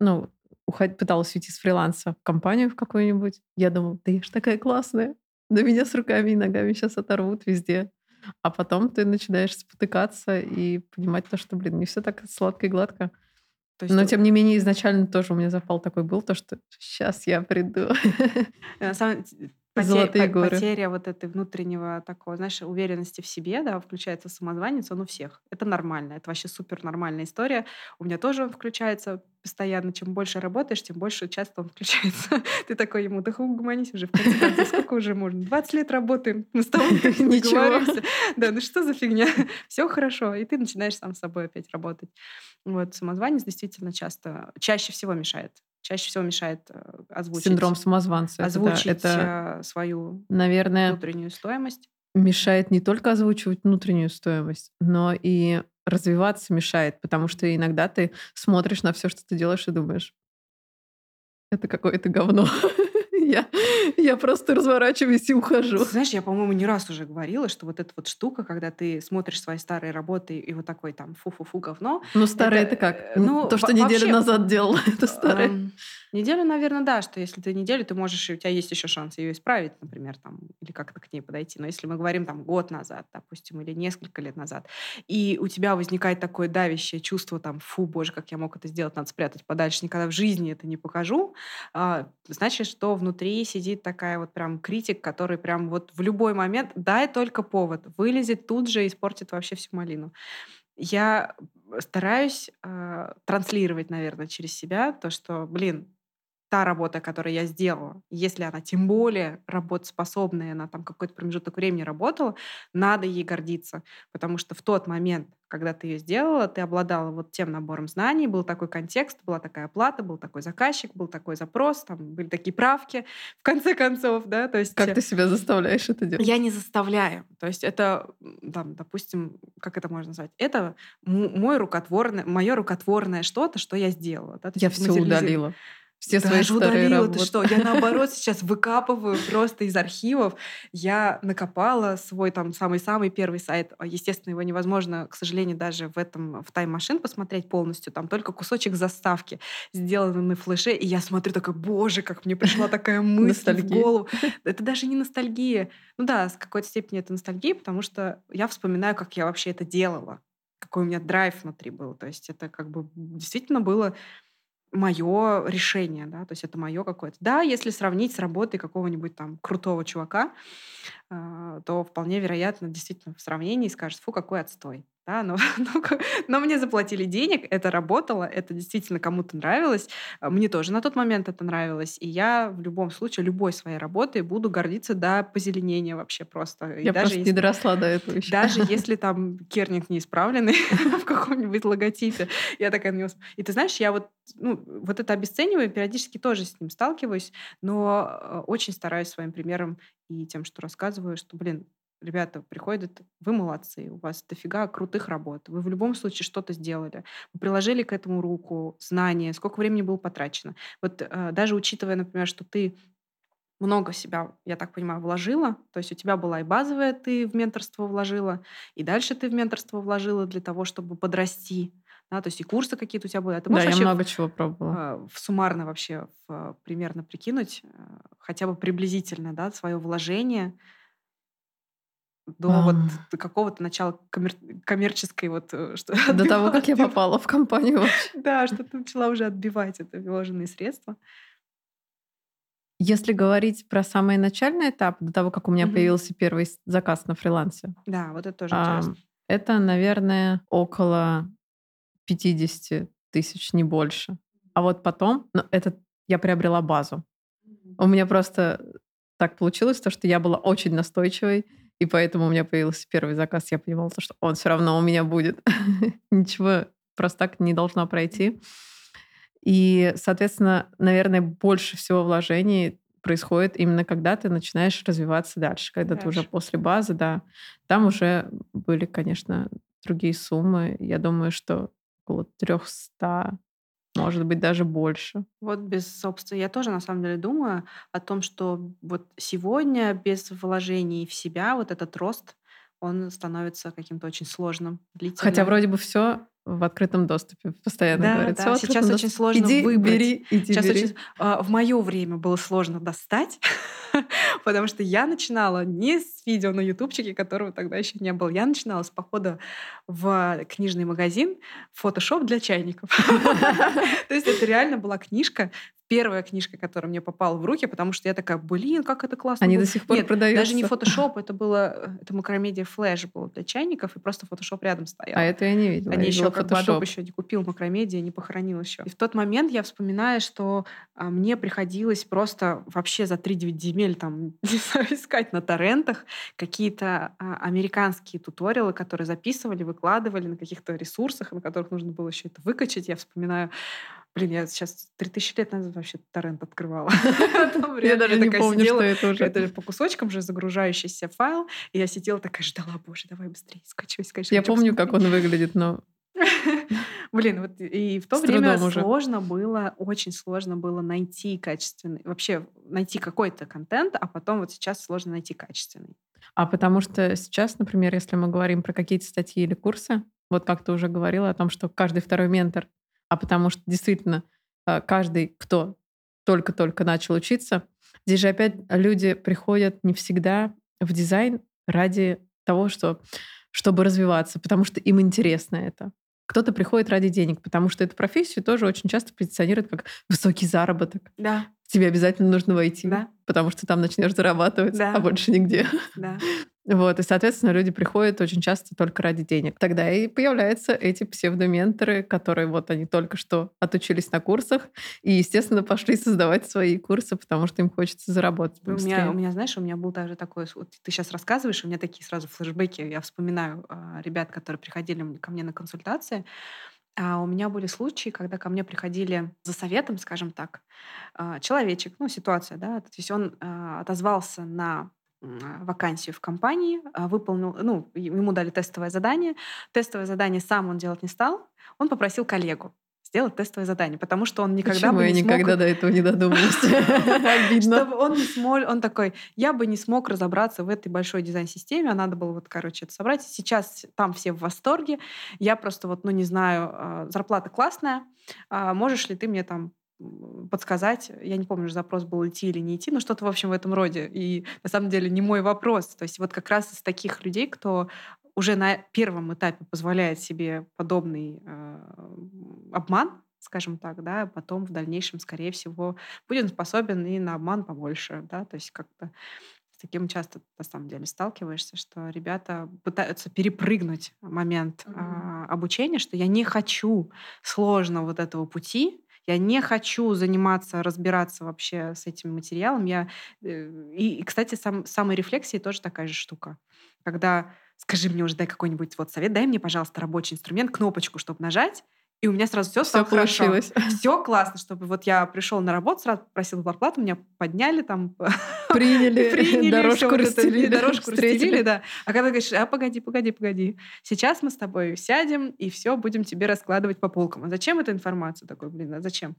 ну, уход- пыталась уйти с фриланса в компанию в какую-нибудь, я думала, да я ж такая классная, да меня с руками и ногами сейчас оторвут везде. А потом ты начинаешь спотыкаться и понимать то, что, блин, не все так сладко и гладко. То есть Но, тем не менее, изначально тоже у меня запал такой был, то, что сейчас я приду. Э, На самом т- поте- Золотые горы. Потеря вот этой внутреннего такого, знаешь, уверенности в себе, да, включается самозванец, он у всех. Это нормально, это вообще супер нормальная история. У меня тоже он включается постоянно. Чем больше работаешь, тем больше часто он включается. Ты такой ему, да угомонись уже, в конце концов, сколько уже можно? 20 лет работаем, мы с тобой Ничего. Да, ну что за фигня? Все хорошо. И ты начинаешь сам с собой опять работать. Вот самозванец действительно часто, чаще всего мешает. Чаще всего мешает э, озвучить Синдром самозванца. это озвучить Это, э, свою наверное, внутреннюю стоимость. мешает не только озвучивать внутреннюю стоимость, но и развиваться мешает, потому что иногда ты смотришь на все, что ты делаешь, и думаешь, это какое-то говно. Я, Я просто разворачиваюсь и ухожу. Знаешь, я, по-моему, не раз уже говорила, что вот эта вот штука, когда ты смотришь свои старые работы и вот такой там фу-фу-фу говно. Ну, старое это, это как? Э, ну, То, что неделю назад делала, это старое. Эм, неделю, наверное, да, что если ты неделю, ты можешь, у тебя есть еще шанс ее исправить, например, там, или как-то к ней подойти. Но если мы говорим там год назад, допустим, или несколько лет назад, и у тебя возникает такое давящее чувство там, фу, боже, как я мог это сделать, надо спрятать подальше, никогда в жизни это не покажу, а, значит, что внутри сидит такая вот прям критик, который прям вот в любой момент, дай только повод, вылезет тут же и испортит вообще всю малину. Я стараюсь э, транслировать, наверное, через себя то, что, блин, та работа, которую я сделала, если она тем более работоспособная, она там какой-то промежуток времени работала, надо ей гордиться. Потому что в тот момент, когда ты ее сделала, ты обладала вот тем набором знаний, был такой контекст, была такая оплата, был такой заказчик, был такой запрос, там были такие правки, в конце концов, да, то есть... Как ты себя заставляешь это делать? Я не заставляю. То есть это, там, допустим, как это можно назвать? Это мой рукотворное, мое рукотворное что-то, что я сделала. Да? я все удалила все свои старые удалила, работы. ты что? Я наоборот сейчас выкапываю просто из архивов. Я накопала свой там самый-самый первый сайт. А, естественно, его невозможно, к сожалению, даже в этом в тайм-машин посмотреть полностью. Там только кусочек заставки сделаны на флеше. И я смотрю такая, боже, как мне пришла такая мысль в голову. Это даже не ностальгия. Ну да, с какой-то степени это ностальгия, потому что я вспоминаю, как я вообще это делала какой у меня драйв внутри был. То есть это как бы действительно было мое решение, да, то есть это мое какое-то. Да, если сравнить с работой какого-нибудь там крутого чувака, то вполне вероятно, действительно, в сравнении скажет, фу, какой отстой да, но, но, но мне заплатили денег, это работало, это действительно кому-то нравилось, а, мне тоже на тот момент это нравилось, и я в любом случае любой своей работой буду гордиться до позеленения вообще просто. Я и даже просто если, не доросла до этого еще. Даже если там керник не исправленный в каком-нибудь логотипе, я такая на него... И ты знаешь, я вот, ну, вот это обесцениваю, периодически тоже с ним сталкиваюсь, но э, очень стараюсь своим примером и тем, что рассказываю, что, блин, ребята приходят, вы молодцы, у вас дофига крутых работ, вы в любом случае что-то сделали, вы приложили к этому руку, знания, сколько времени было потрачено. Вот э, даже учитывая, например, что ты много себя, я так понимаю, вложила. То есть у тебя была и базовая, ты в менторство вложила, и дальше ты в менторство вложила для того, чтобы подрасти. Да, то есть и курсы какие-то у тебя были. А ты да, я много чего пробовала. Э, в суммарно вообще в, примерно прикинуть, э, хотя бы приблизительно, да, свое вложение до а. вот какого-то начала коммер... коммерческой вот э, что до того, как я попала в компанию. Да, что ты начала уже отбивать это вложенные средства. Если говорить про самый начальный этап, до того, как у меня mm-hmm. появился первый заказ на фрилансе. Да, вот это тоже а, интересно. Это, наверное, около 50 тысяч, не больше. А вот потом, ну, это я приобрела базу. У меня просто так получилось, то, что я была очень настойчивой. И поэтому у меня появился первый заказ. Я понимала, что он все равно у меня будет. Ничего просто так не должно пройти. И, соответственно, наверное, больше всего вложений происходит именно когда ты начинаешь развиваться дальше, когда дальше. ты уже после базы, да. Там уже были, конечно, другие суммы. Я думаю, что около 300 может быть, даже больше. Вот без собственно, я тоже на самом деле думаю о том, что вот сегодня без вложений в себя вот этот рост, он становится каким-то очень сложным, длительным. Хотя вроде бы все в открытом доступе постоянно да, говорят. Да, сейчас очень сложно иди, выбрать. Бери, иди, сейчас бери. Очень, а, в мое время было сложно достать, потому что я начинала не с видео на ютубчике, которого тогда еще не было. Я начинала с похода в книжный магазин «Фотошоп для чайников». То есть это реально была книжка первая книжка, которая мне попала в руки, потому что я такая, блин, как это классно. Они было. до сих пор Нет, продаются. даже не фотошоп, это было, это Macromedia Flash был для чайников, и просто фотошоп рядом стоял. А это я не видела. Они еще как Adobe еще не купил Macromedia, не похоронил еще. И в тот момент я вспоминаю, что а, мне приходилось просто вообще за 3-9 земель там искать на торрентах какие-то а, американские туториалы, которые записывали, выкладывали на каких-то ресурсах, на которых нужно было еще это выкачать. Я вспоминаю Блин, я сейчас 3000 лет назад вообще торрент открывала. Я даже не помню, что это уже. Это по кусочкам же загружающийся файл. И я сидела такая, ждала, боже, давай быстрее, скачивай, скачивай. Я помню, как он выглядит, но... Блин, вот и в то время сложно было, очень сложно было найти качественный, вообще найти какой-то контент, а потом вот сейчас сложно найти качественный. А потому что сейчас, например, если мы говорим про какие-то статьи или курсы, вот как ты уже говорила о том, что каждый второй ментор, а потому что действительно э, каждый, кто только-только начал учиться, здесь же опять люди приходят не всегда в дизайн ради того, что, чтобы развиваться, потому что им интересно это. Кто-то приходит ради денег, потому что эту профессию тоже очень часто позиционируют как высокий заработок. Да, Тебе обязательно нужно войти, да, потому что там начнешь зарабатывать, Да. а больше нигде. да. Вот, и, соответственно, люди приходят очень часто только ради денег. Тогда и появляются эти псевдоменторы, которые вот они только что отучились на курсах и, естественно, пошли создавать свои курсы, потому что им хочется заработать У быстрее. меня, у меня, знаешь, у меня был даже такой, вот ты сейчас рассказываешь, у меня такие сразу флешбеки, я вспоминаю а, ребят, которые приходили ко мне на консультации, а у меня были случаи, когда ко мне приходили за советом, скажем так, а, человечек, ну, ситуация, да, то есть он а, отозвался на вакансию в компании, а, выполнил, ну, ему дали тестовое задание, тестовое задание сам он делать не стал, он попросил коллегу сделать тестовое задание, потому что он никогда Почему бы я не смог никогда до этого не додумалась? Обидно. чтобы он не смог, он такой, я бы не смог разобраться в этой большой дизайн-системе, а надо было вот, короче, это собрать. Сейчас там все в восторге, я просто вот, ну, не знаю, а, зарплата классная, а можешь ли ты мне там подсказать, я не помню, запрос был идти или не идти, но что-то, в общем, в этом роде. И на самом деле не мой вопрос. То есть вот как раз из таких людей, кто уже на первом этапе позволяет себе подобный э, обман, скажем так, да, потом в дальнейшем, скорее всего, будет способен и на обман побольше, да, то есть как-то с таким часто на самом деле сталкиваешься, что ребята пытаются перепрыгнуть момент а, обучения, что я не хочу сложного вот этого пути, я не хочу заниматься, разбираться вообще с этим материалом. Я, э, и, кстати, сам, самой рефлексии тоже такая же штука. Когда скажи мне уже, дай какой-нибудь вот совет, дай мне, пожалуйста, рабочий инструмент, кнопочку, чтобы нажать, и у меня сразу все Все стало хорошо. получилось. Все классно, чтобы вот я пришел на работу, сразу просил зарплату, меня подняли там, Приняли, приняли, дорожку расстелили, дорожку встретили. расстелили, да. А когда говоришь, а погоди, погоди, погоди, сейчас мы с тобой сядем и все будем тебе раскладывать по полкам. А зачем эта информация? Такой, блин, а зачем?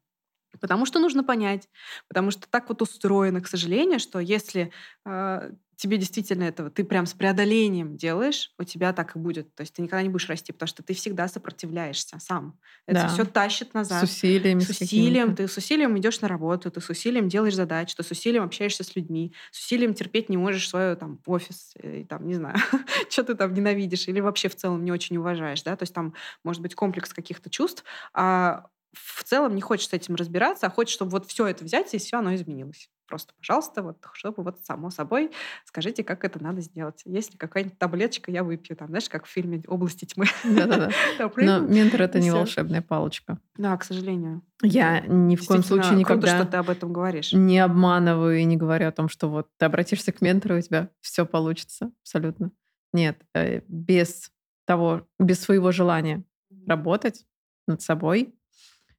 Потому что нужно понять, потому что так вот устроено, к сожалению, что если э, тебе действительно этого, ты прям с преодолением делаешь, у тебя так и будет. То есть ты никогда не будешь расти, потому что ты всегда сопротивляешься сам. Это Да. все тащит назад. С с усилием, ты с усилием идешь на работу, ты с усилием делаешь задачи, ты с усилием общаешься с людьми, с усилием терпеть не можешь свой там офис, э, и, там, не знаю, что ты там ненавидишь или вообще в целом не очень уважаешь, да, то есть там может быть комплекс каких-то чувств, а в целом не хочешь с этим разбираться, а хочешь, чтобы вот все это взять, и все оно изменилось. Просто, пожалуйста, вот, чтобы вот само собой скажите, как это надо сделать. Есть ли какая-нибудь таблеточка, я выпью, там, знаешь, как в фильме «Области тьмы». Да-да-да. Да, Но ментор — это не волшебная палочка. Да, к сожалению. Я ни в коем случае круто, никогда что ты об этом говоришь. не обманываю и не говорю о том, что вот ты обратишься к ментору, у тебя все получится. Абсолютно. Нет, э, без того, без своего желания работать над собой,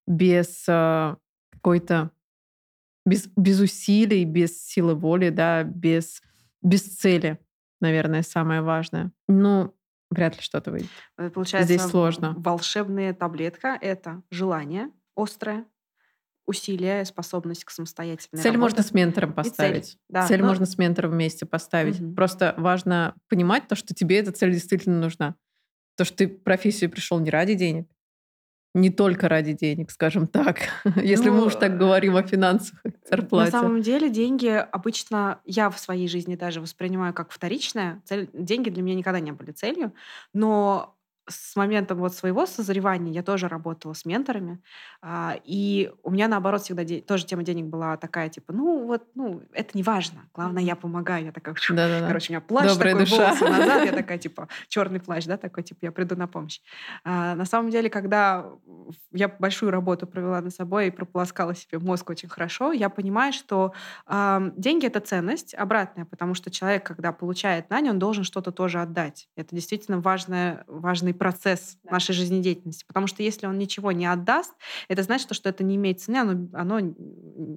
без э, какой-то, без, без усилий, без силы воли, да, без, без цели, наверное, самое важное. Ну, вряд ли что-то выйдет. Э, Получается, Здесь сложно. волшебная таблетка — это желание острое, усилие, способность к самостоятельной Цель работе. можно с ментором И цель, поставить. да. Цель Ну, можно с ментором вместе поставить. Мгм. Просто важно понимать то, что тебе эта цель действительно нужна. То, что ты профессию пришел не ради денег, не только ради денег, скажем так. Если мы Ну, уж так говорим о финансах, и На зарплате. самом деле деньги обычно я в своей жизни даже воспринимаю как вторичное. Цель, деньги для меня никогда не были целью, но с момента вот своего созревания я тоже работала с менторами, а, и у меня наоборот всегда де- тоже тема денег была такая типа, ну вот, ну это не важно, главное я помогаю, я такая, Да-да-да. короче, у меня плащ Добрая такой, душа. волосы назад, я такая типа черный плащ, да, такой типа я приду на помощь. А, на самом деле, когда я большую работу провела над собой и прополоскала себе мозг очень хорошо, я понимаю, что деньги это ценность обратная, потому что человек, когда получает нань, он должен что-то тоже отдать. Это действительно важный, важный процесс да. нашей жизнедеятельности. Потому что если он ничего не отдаст, это значит, что это не имеет цены, оно, оно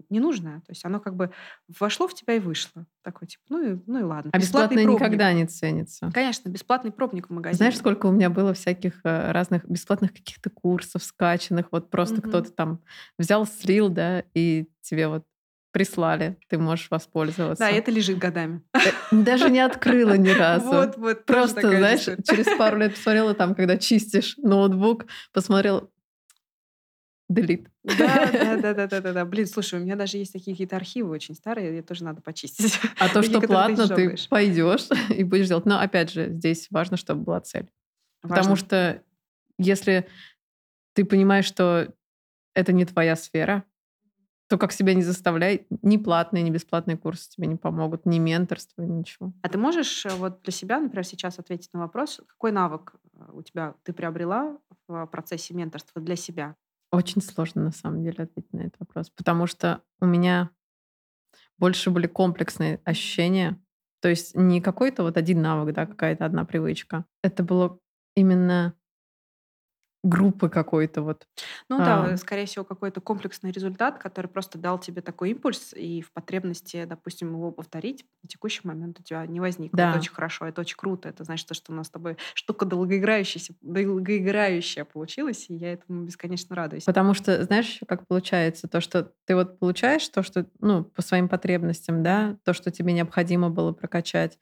ненужное. То есть оно как бы вошло в тебя и вышло. Такой типа, ну и, ну и ладно. А бесплатный, бесплатный никогда не ценится. Конечно, бесплатный пробник в магазине. Знаешь, сколько у меня было всяких э, разных бесплатных каких-то курсов скачанных, вот просто угу. кто-то там взял, слил, да, и тебе вот прислали, ты можешь воспользоваться. Да, это лежит годами. Э, даже не открыла ни разу. Вот, вот. Просто, знаешь, через пару лет посмотрела там, когда чистишь ноутбук, посмотрел, Делит. Да, да, да, да, да, да, да. Блин, слушай, у меня даже есть такие какие-то архивы очень старые, мне тоже надо почистить. А то, что платно, ты пойдешь и будешь делать. Но опять же, здесь важно, чтобы была цель. Потому что если ты понимаешь, что это не твоя сфера, то как себя не заставляй, ни платные, ни бесплатные курсы тебе не помогут, ни менторство, ничего. А ты можешь э, вот для себя, например, сейчас ответить на вопрос, какой навык э, у тебя ты приобрела в процессе менторства для себя? Очень сложно на самом деле ответить на этот вопрос, потому что у меня больше были комплексные ощущения. То есть не какой-то вот один навык, да, какая-то одна привычка. Это было именно группы какой-то вот. Ну да, а. скорее всего, какой-то комплексный результат, который просто дал тебе такой импульс, и в потребности, допустим, его повторить на текущий момент у тебя не возникло. Да. Это очень хорошо, это очень круто. Это значит, что у нас с тобой штука долгоиграющаяся, долгоиграющая получилась, и я этому бесконечно радуюсь. Потому что, знаешь, как получается, то, что ты вот получаешь то, что, ну, по своим потребностям, да, то, что тебе необходимо было прокачать,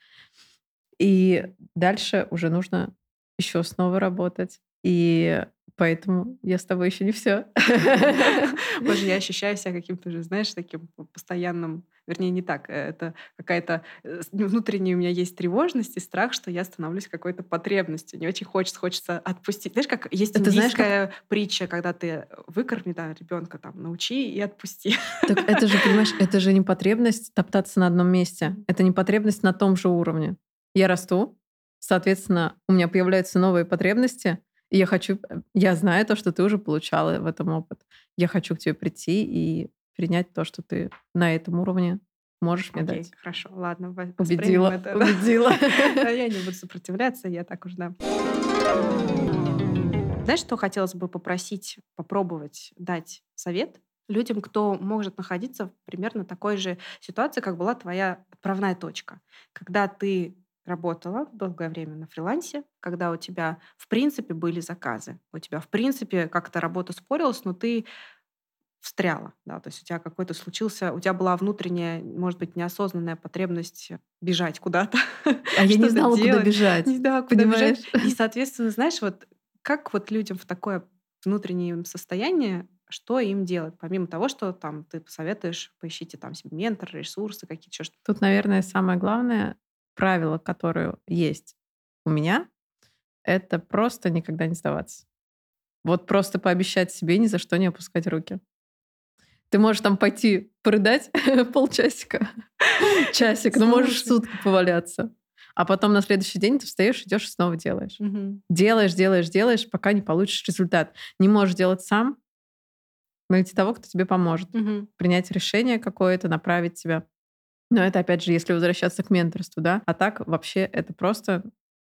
и дальше уже нужно еще снова работать и поэтому я с тобой еще не все. Боже, я ощущаю себя каким-то же, знаешь, таким постоянным, вернее, не так, э, это какая-то э, внутренняя у меня есть тревожность и страх, что я становлюсь какой-то потребностью. Не очень хочется, хочется отпустить. Знаешь, как есть это индийская знаешь, как... притча, когда ты выкорми да, ребенка, там, научи и отпусти. Так это же, понимаешь, это же не потребность топтаться на одном месте. Это не потребность на том же уровне. Я расту, соответственно, у меня появляются новые потребности, и я хочу, э, я знаю то, что ты уже получала в этом опыт. Я хочу к тебе прийти и принять то, что ты на этом уровне можешь мне Окей, дать. Хорошо, ладно. Убедила, это, убедила. Я не буду сопротивляться, я так уж да. Знаешь, что хотелось бы попросить, попробовать дать совет людям, кто может находиться в примерно такой же ситуации, как была твоя отправная точка. Когда ты работала долгое время на фрилансе, когда у тебя, в принципе, были заказы. У тебя, в принципе, как-то работа спорилась, но ты встряла, да, то есть у тебя какой-то случился, у тебя была внутренняя, может быть, неосознанная потребность бежать куда-то. А я не знала, делать. куда бежать. Знала, куда понимаешь? бежать. И, соответственно, знаешь, вот как вот людям в такое внутреннее состояние, что им делать, помимо того, что там ты посоветуешь, поищите там себе ментор, ресурсы какие-то, что Тут, наверное, самое главное правило, которое есть у меня, это просто никогда не сдаваться. Вот просто пообещать себе ни за что не опускать руки. Ты можешь там пойти порыдать полчасика, часик, но можешь сутки поваляться. А потом на следующий день ты встаешь, идешь и снова делаешь. Угу. Делаешь, делаешь, делаешь, пока не получишь результат. Не можешь делать сам, найти того, кто тебе поможет. Угу. Принять решение какое-то, направить тебя. Но это, опять же, если возвращаться к менторству, да. А так вообще это просто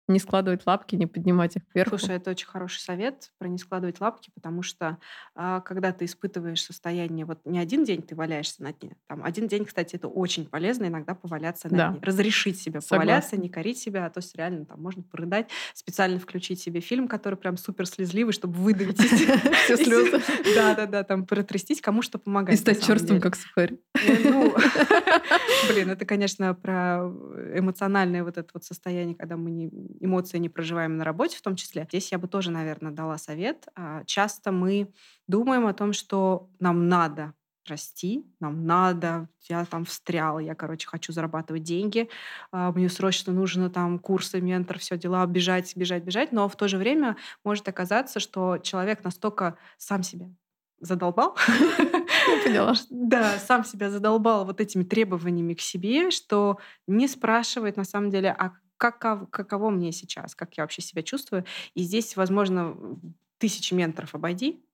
не складывать лапки, не поднимать их вверх. Слушай, это очень хороший совет про не складывать лапки, потому что а, когда ты испытываешь состояние, вот не один день ты валяешься на дне, там один день, кстати, это очень полезно иногда поваляться на да. дне, разрешить себе Согласна. поваляться, не корить себя, а то есть реально там можно порыдать, специально включить себе фильм, который прям супер слезливый, чтобы выдавить все слезы. Да-да-да, там протрястись, кому что помогает. И стать черствым, как сухарь. Э, ну, блин, это, конечно, про эмоциональное вот это вот состояние, когда мы не эмоции не проживаем на работе в том числе. Здесь я бы тоже, наверное, дала совет. А, часто мы думаем о том, что нам надо расти, нам надо, я там встряла, я, короче, хочу зарабатывать деньги, а, мне срочно нужно там курсы, ментор, все дела, бежать, бежать, бежать, но в то же время может оказаться, что человек настолько сам себя задолбал. Я поняла. Да, сам себя задолбал вот этими требованиями к себе, что не спрашивает на самом деле, а как, каково мне сейчас, как я вообще себя чувствую. И здесь, возможно, тысячи менторов обойди.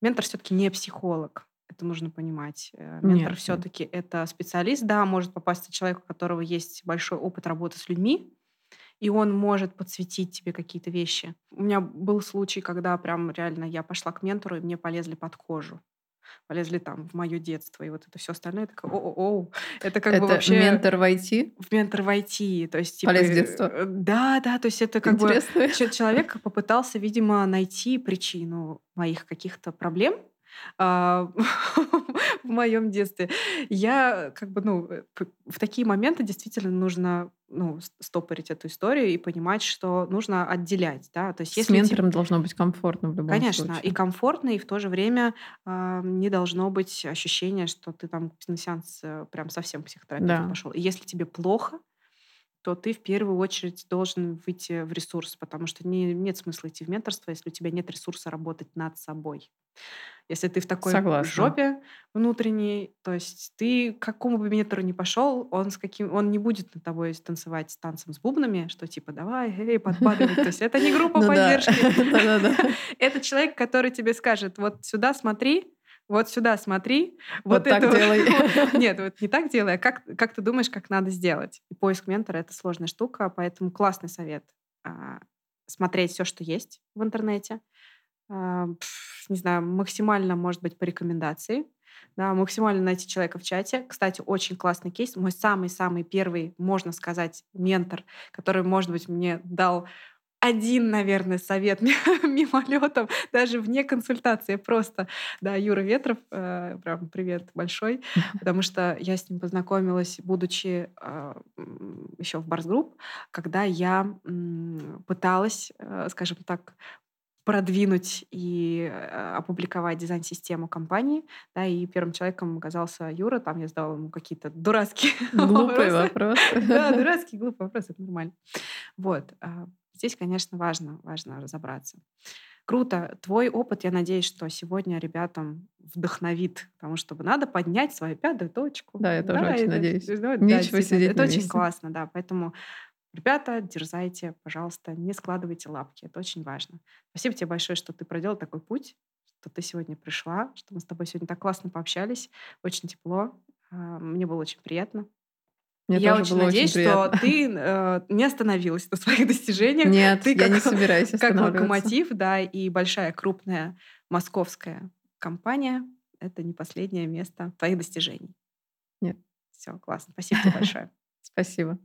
Ментор все-таки не психолог. Это нужно понимать. Э, ментор все-таки это специалист. Да, может попасть человек, у которого есть большой опыт работы с людьми. и он может подсветить тебе какие-то вещи. У меня был случай, когда прям реально я пошла к ментору, и мне полезли под кожу полезли там в мое детство и вот это все остальное. Я такая, о-о-о, это как это бы вообще... ментор в IT? В ментор в IT. То есть, типа, Полез детства? э, Да, да, то есть это как Интересно. бы человек попытался, видимо, найти причину моих каких-то проблем, в моем детстве. Я как бы, ну, э, в такие моменты действительно нужно ну, стопорить эту историю и понимать, что нужно отделять, да, то есть С если ментором должно быть комфортно в любом Конечно, случае. и комфортно, и в то же время а, не должно быть ощущения, что ты там на сеанс э, прям совсем к психотерапевту Да. пошел. И если тебе плохо, то ты в первую очередь должен выйти в ресурс, потому что не, нет смысла идти в менторство, если у тебя нет ресурса работать над собой. Если ты в такой Согласна. жопе внутренней, то есть ты к какому бы ментору ни пошел, он, с каким, он не будет над тобой танцевать с танцем с бубнами, что типа давай, эй, подбадривай. То есть это не группа Ну поддержки. Это человек, который тебе скажет, вот сюда смотри, вот сюда смотри, Вот вот, так это делай. Нет, вот не так делай, а как, как ты думаешь, как надо сделать? И поиск ментора — это сложная штука, поэтому классный совет а, смотреть все, что есть в интернете. А, не знаю, максимально, может быть, по рекомендации. Да, максимально найти человека в чате. Кстати, очень классный кейс. Мой самый-самый первый, можно сказать, ментор, который, может быть, мне дал один, наверное, совет мимолетом, даже вне консультации, просто, да, Юра Ветров, э, прям привет большой, потому что я с ним познакомилась, будучи еще в Барс Групп, когда я м, пыталась, э, скажем так, продвинуть и э, опубликовать дизайн-систему компании, да, и первым человеком оказался Юра, там я задала ему какие-то дурацкие Глупый вопросы. вопрос. Да, дурацкий, глупый вопрос, это нормально. Вот. а, Здесь, конечно, важно, важно разобраться. Круто. Твой опыт, я надеюсь, что сегодня ребятам вдохновит, потому что надо поднять свою пятую точку. Да, я тоже очень это- надеюсь. да, да, Нечего действительно, сидеть Это на очень месте. классно, да. Поэтому, ребята, дерзайте, пожалуйста, не складывайте лапки. Это очень важно. Спасибо тебе большое, что ты проделал такой путь, что ты сегодня пришла, что мы с тобой сегодня так классно пообщались. Очень тепло. А, Мне было очень приятно. Мне я очень надеюсь, очень что ты э, не остановилась на своих достижениях. Нет, ты я как- не собираюсь Как локомотив, да, и большая крупная московская компания — это не последнее место твоих достижений. Нет. Все, классно. Спасибо тебе большое. Спасибо.